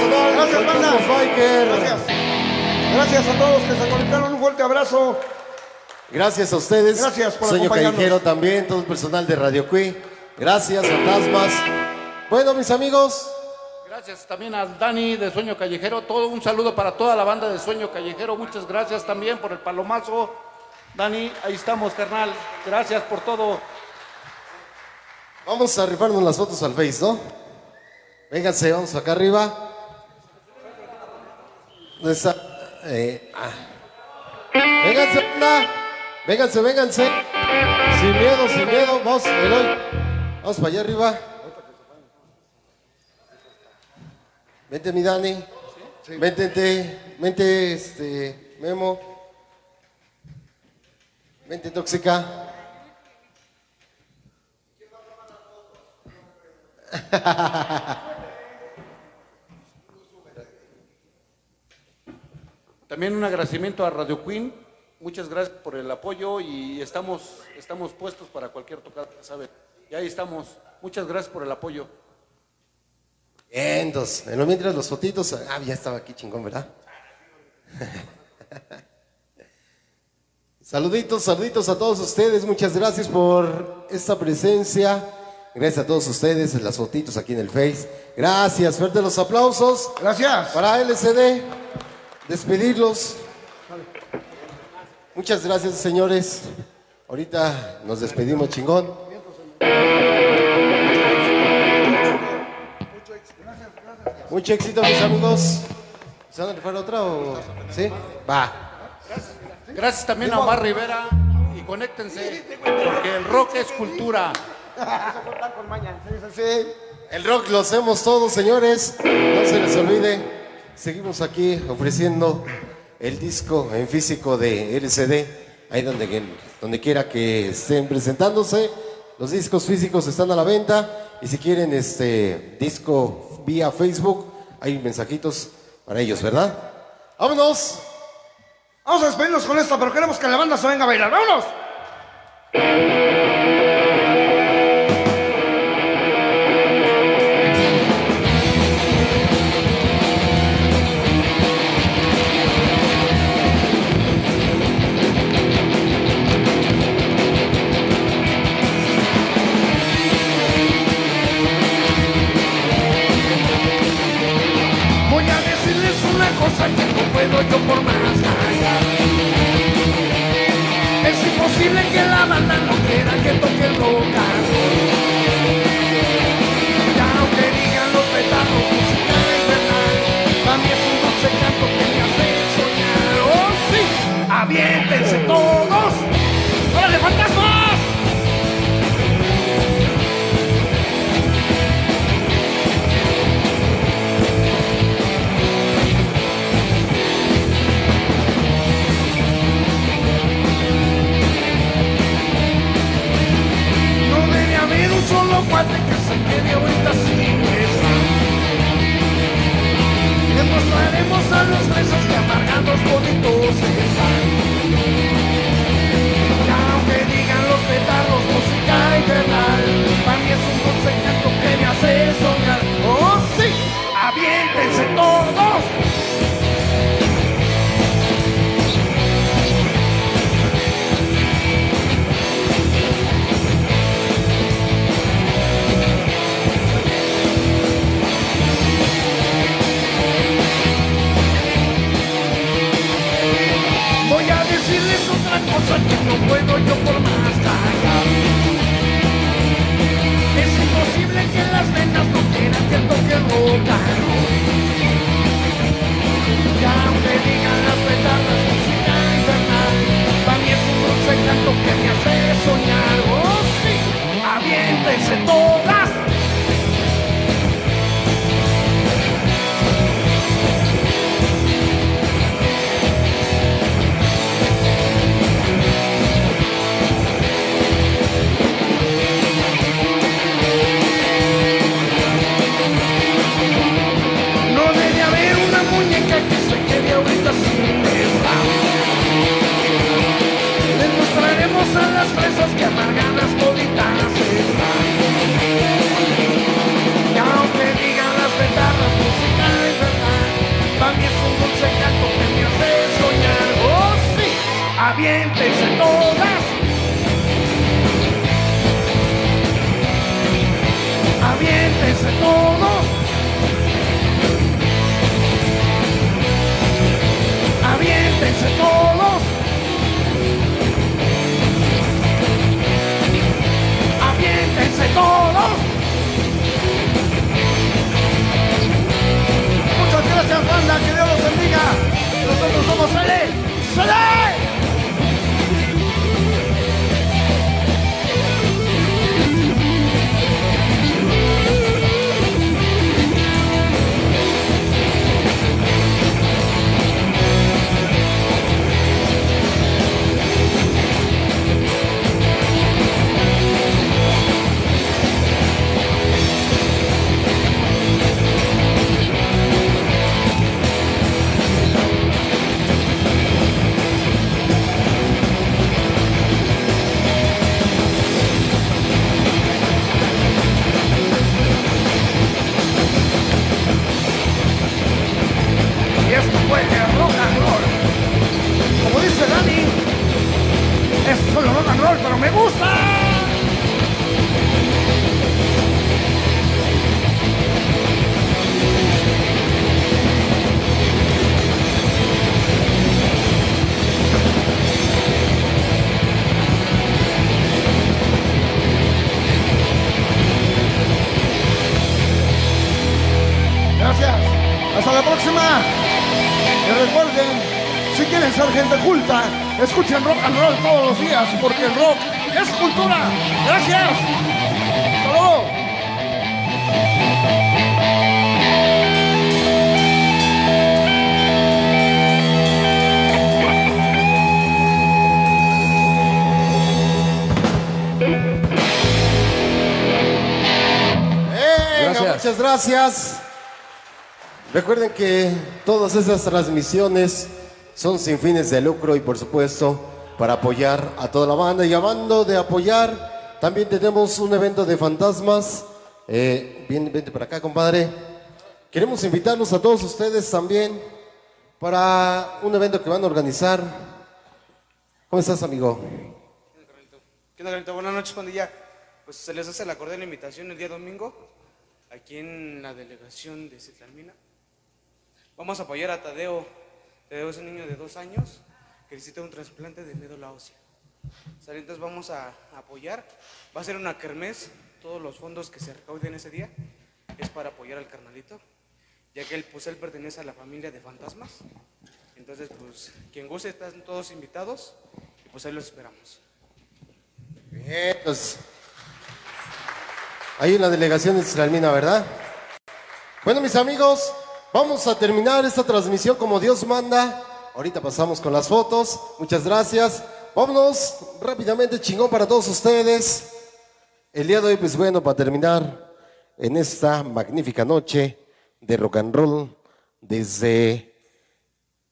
Gracias banda. Gracias. Gracias a todos que se conectaron. Un fuerte abrazo. Gracias a ustedes. Gracias por Sueño. Callejero también, todo el personal de Radio Cui. Gracias, fantasmas. Bueno, mis amigos, Gracias también al Dani de Sueño Callejero. Todo un saludo para toda la banda de Sueño Callejero. Muchas gracias también por el palomazo. Dani, ahí estamos, carnal. Gracias por todo. vamos a rifarnos las fotos al Face, ¿no? Vénganse, vamos acá arriba. ¿Dónde está? Eh, ah. Vénganse. Vénganse, vénganse. Sin miedo, sin miedo. Vamos, Eloy. Vamos para allá arriba. Vente, mi Dani. Vente, vente, este, Memo. Vente, Tóxica. [LAUGHS] También un agradecimiento a Radio Queen. Muchas gracias por el apoyo y estamos, estamos puestos para cualquier tocada, ¿sabe? Y ahí estamos. Muchas gracias por el apoyo. Bien, entonces, en lo mientras los fotitos, ah, ya estaba aquí chingón, ¿verdad? [LAUGHS] saluditos, saluditos a todos ustedes, muchas gracias por esta presencia, gracias a todos ustedes en las fotitos aquí en el Face, gracias, fuerte los aplausos. Gracias. Para LCD, despedirlos. Muchas gracias, señores. Ahorita nos despedimos chingón. Mucho éxito, mis amigos. ¿Se van a rifar otra o...? ¿Sí? Va. Gracias también a Omar Rivera y conéctense, porque el rock es cultura. El rock lo hacemos todos, señores. No se les olvide. Seguimos aquí ofreciendo el disco en físico de LCD. Ahí donde, quiera que estén presentándose. Los discos físicos están a la venta. Y si quieren este disco vía Facebook, hay mensajitos para ellos, ¿verdad? ¡Vámonos! Vamos a despedirnos con esta, pero queremos que la banda se venga a bailar. ¡Vámonos! Yo por más. Es imposible que la banda no quiera que toque el rock and roll. Y aunque digan los petardos, música infernal, para mí es un dulce canto que me hace soñar. ¡Oh, sí! ¡Aviéntense todos! ¡Órale, fantasmas! Cuate que se quede ahorita sin estar. Demostraremos a los presos que amargados bonitos están. Y aunque digan los petardos, música infernal, para mí es un canto que me hace soñar. ¡Oh, sí! ¡Aviéntense todos! Cosa que no puedo yo por más callar. Es imposible que las venas no quieran que toque rock and digan las petardas música infernal, para mí es un canto que me hace soñar. ¡Oh, sí! ¡Aviéntense todas! Escuchen rock and roll todos los días, porque el rock es cultura. Gracias. Venga, Gracias. muchas gracias. Recuerden que todas esas transmisiones son sin fines de lucro y por supuesto para apoyar a toda la banda. Y hablando de apoyar, también tenemos un evento de fantasmas. Eh, bien, vente para acá, compadre. Queremos invitarlos a todos ustedes también para un evento que van a organizar. ¿Cómo estás, amigo? ¿Qué onda, Carlito? Buenas noches, pandilla. Pues se les hace la cordial invitación el día domingo, aquí en la delegación de Citlalmina. Vamos a apoyar a Tadeo. Tadeo es un niño de dos años que necesita un trasplante de médula ósea. ¿Sale? Entonces vamos a apoyar. Va a ser una kermés. Todos los fondos que se recauden ese día es para apoyar al carnalito, ya que él, pues, pertenece a la familia de fantasmas. Entonces, pues, quien guste, están todos invitados y pues ahí los esperamos. Bien, pues. Ahí en la delegación de Israelmina, ¿verdad? Bueno, mis amigos, vamos a terminar esta transmisión como Dios manda. Ahorita pasamos con las fotos. Muchas gracias. Vámonos rápidamente, chingón para todos ustedes. El día de hoy, pues bueno, para terminar en esta magnífica noche de rock and roll desde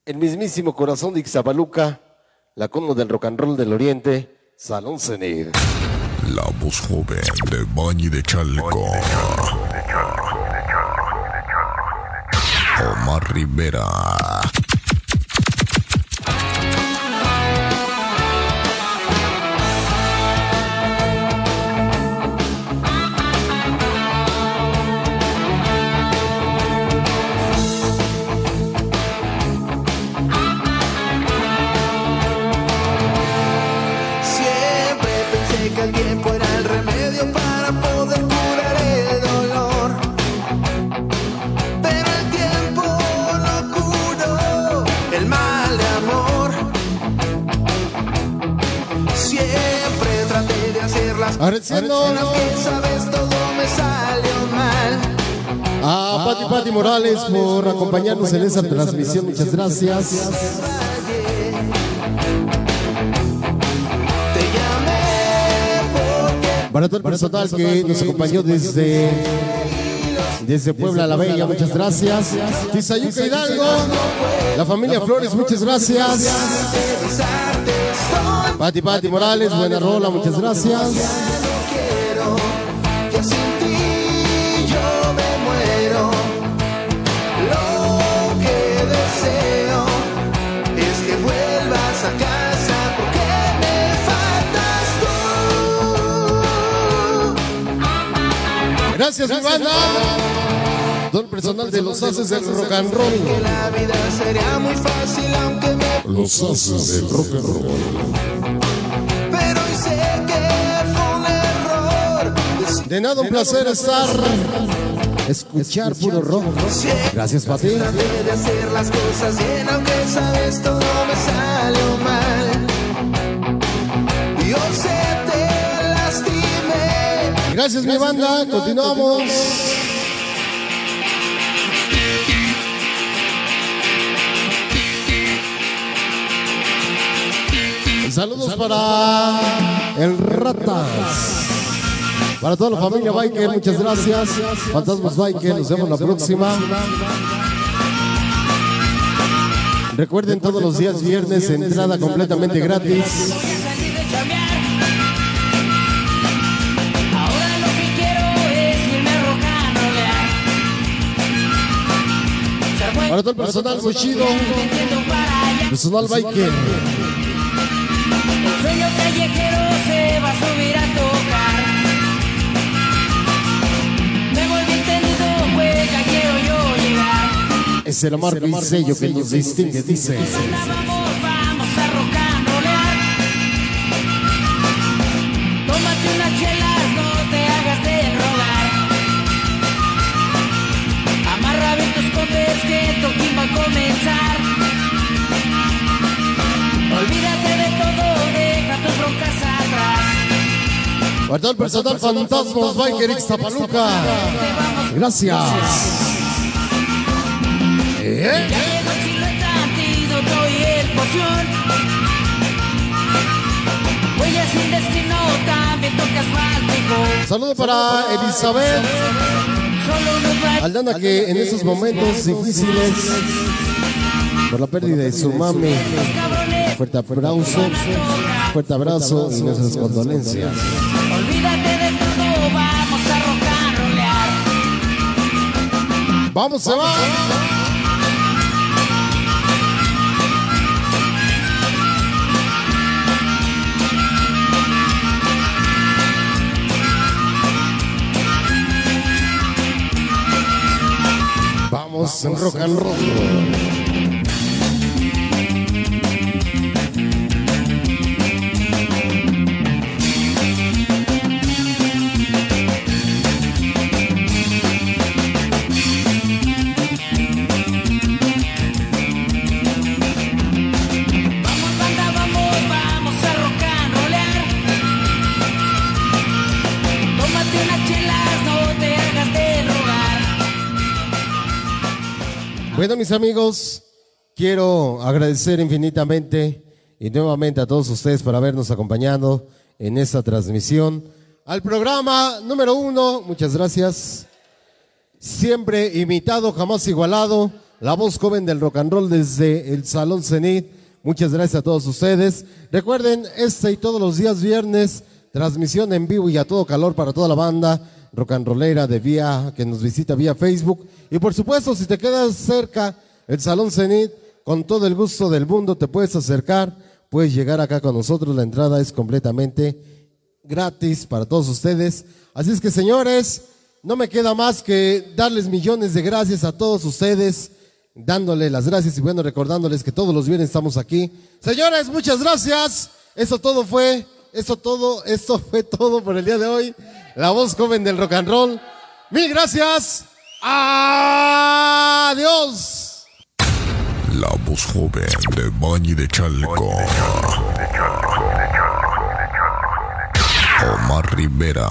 el mismísimo corazón de Ixapaluca, la cuna del rock and roll del Oriente, Salón Cenit. La voz joven de Bañi de Chalco. Omar Rivera. Las Agradeciendo. cosas en las que sabes todo me salió mal. A Pati Pati Morales por acompañarnos en esa transmisión. Muchas gracias. Para todo el personal que nos acompañó desde, desde Puebla la Bella, muchas gracias. Tizayuca Hidalgo, la familia Flores, muchas gracias. Pati Pati Morales, buena rola, muchas gracias. Tú. Gracias, mi banda. Todo el personal de los haces del rock and roll. Que la vida sería muy fácil aunque me Los haces del rock and roll. pero hoy sé que fue un error. De nada, un placer estar, escuchar puro rock. Gracias, Pati. Traté de hacer las cosas bien aunque sabes todo me salió Gracias, mi banda. Continuamos. Saludos para el Ratas. Para toda la familia Biker, muchas gracias. Fantasmas Biker, nos vemos la próxima. Recuerden todos los días viernes, entrada completamente gratis. Para todo el personal Bushido, personal Biker. El sueño callejero se va a subir a tocar. Me volví entendido, ya quiero yo llegar. Es el marco y sello que nos distingue, dice. Vamos, Para todo el personal Fantasmas Biker Ixtapaluca. Gracias. ¿Eh? Saludo para Elizabeth. Aldana que en esos momentos difíciles, por la pérdida de su mami, fuerte abrazo, fuerte abrazo y nuestras condolencias. Vamos, se va. Vamos en rock and roll. Mis amigos, quiero agradecer infinitamente y nuevamente a todos ustedes por habernos acompañado en esta transmisión. Al programa número uno, muchas gracias. Siempre imitado, jamás igualado. La voz joven del rock and roll desde el Salón Cenit. Muchas gracias a todos ustedes. Recuerden, este y todos los días viernes, transmisión en vivo y a todo calor para toda la banda rock and rollera de vía, que nos visita vía Facebook. Y por supuesto, si te quedas cerca, el Salón Cenit, con todo el gusto del mundo te puedes acercar, puedes llegar acá con nosotros. La entrada es completamente gratis para todos ustedes. Así es que, señores, no me queda más que darles millones de gracias a todos ustedes, dándole las gracias y bueno, recordándoles que todos los viernes estamos aquí. Señores, muchas gracias. Eso todo fue, eso todo, esto fue todo por el día de hoy. La voz joven del rock and roll. Mil gracias. Adiós. La voz joven de Bañi de Chalco. Omar Rivera.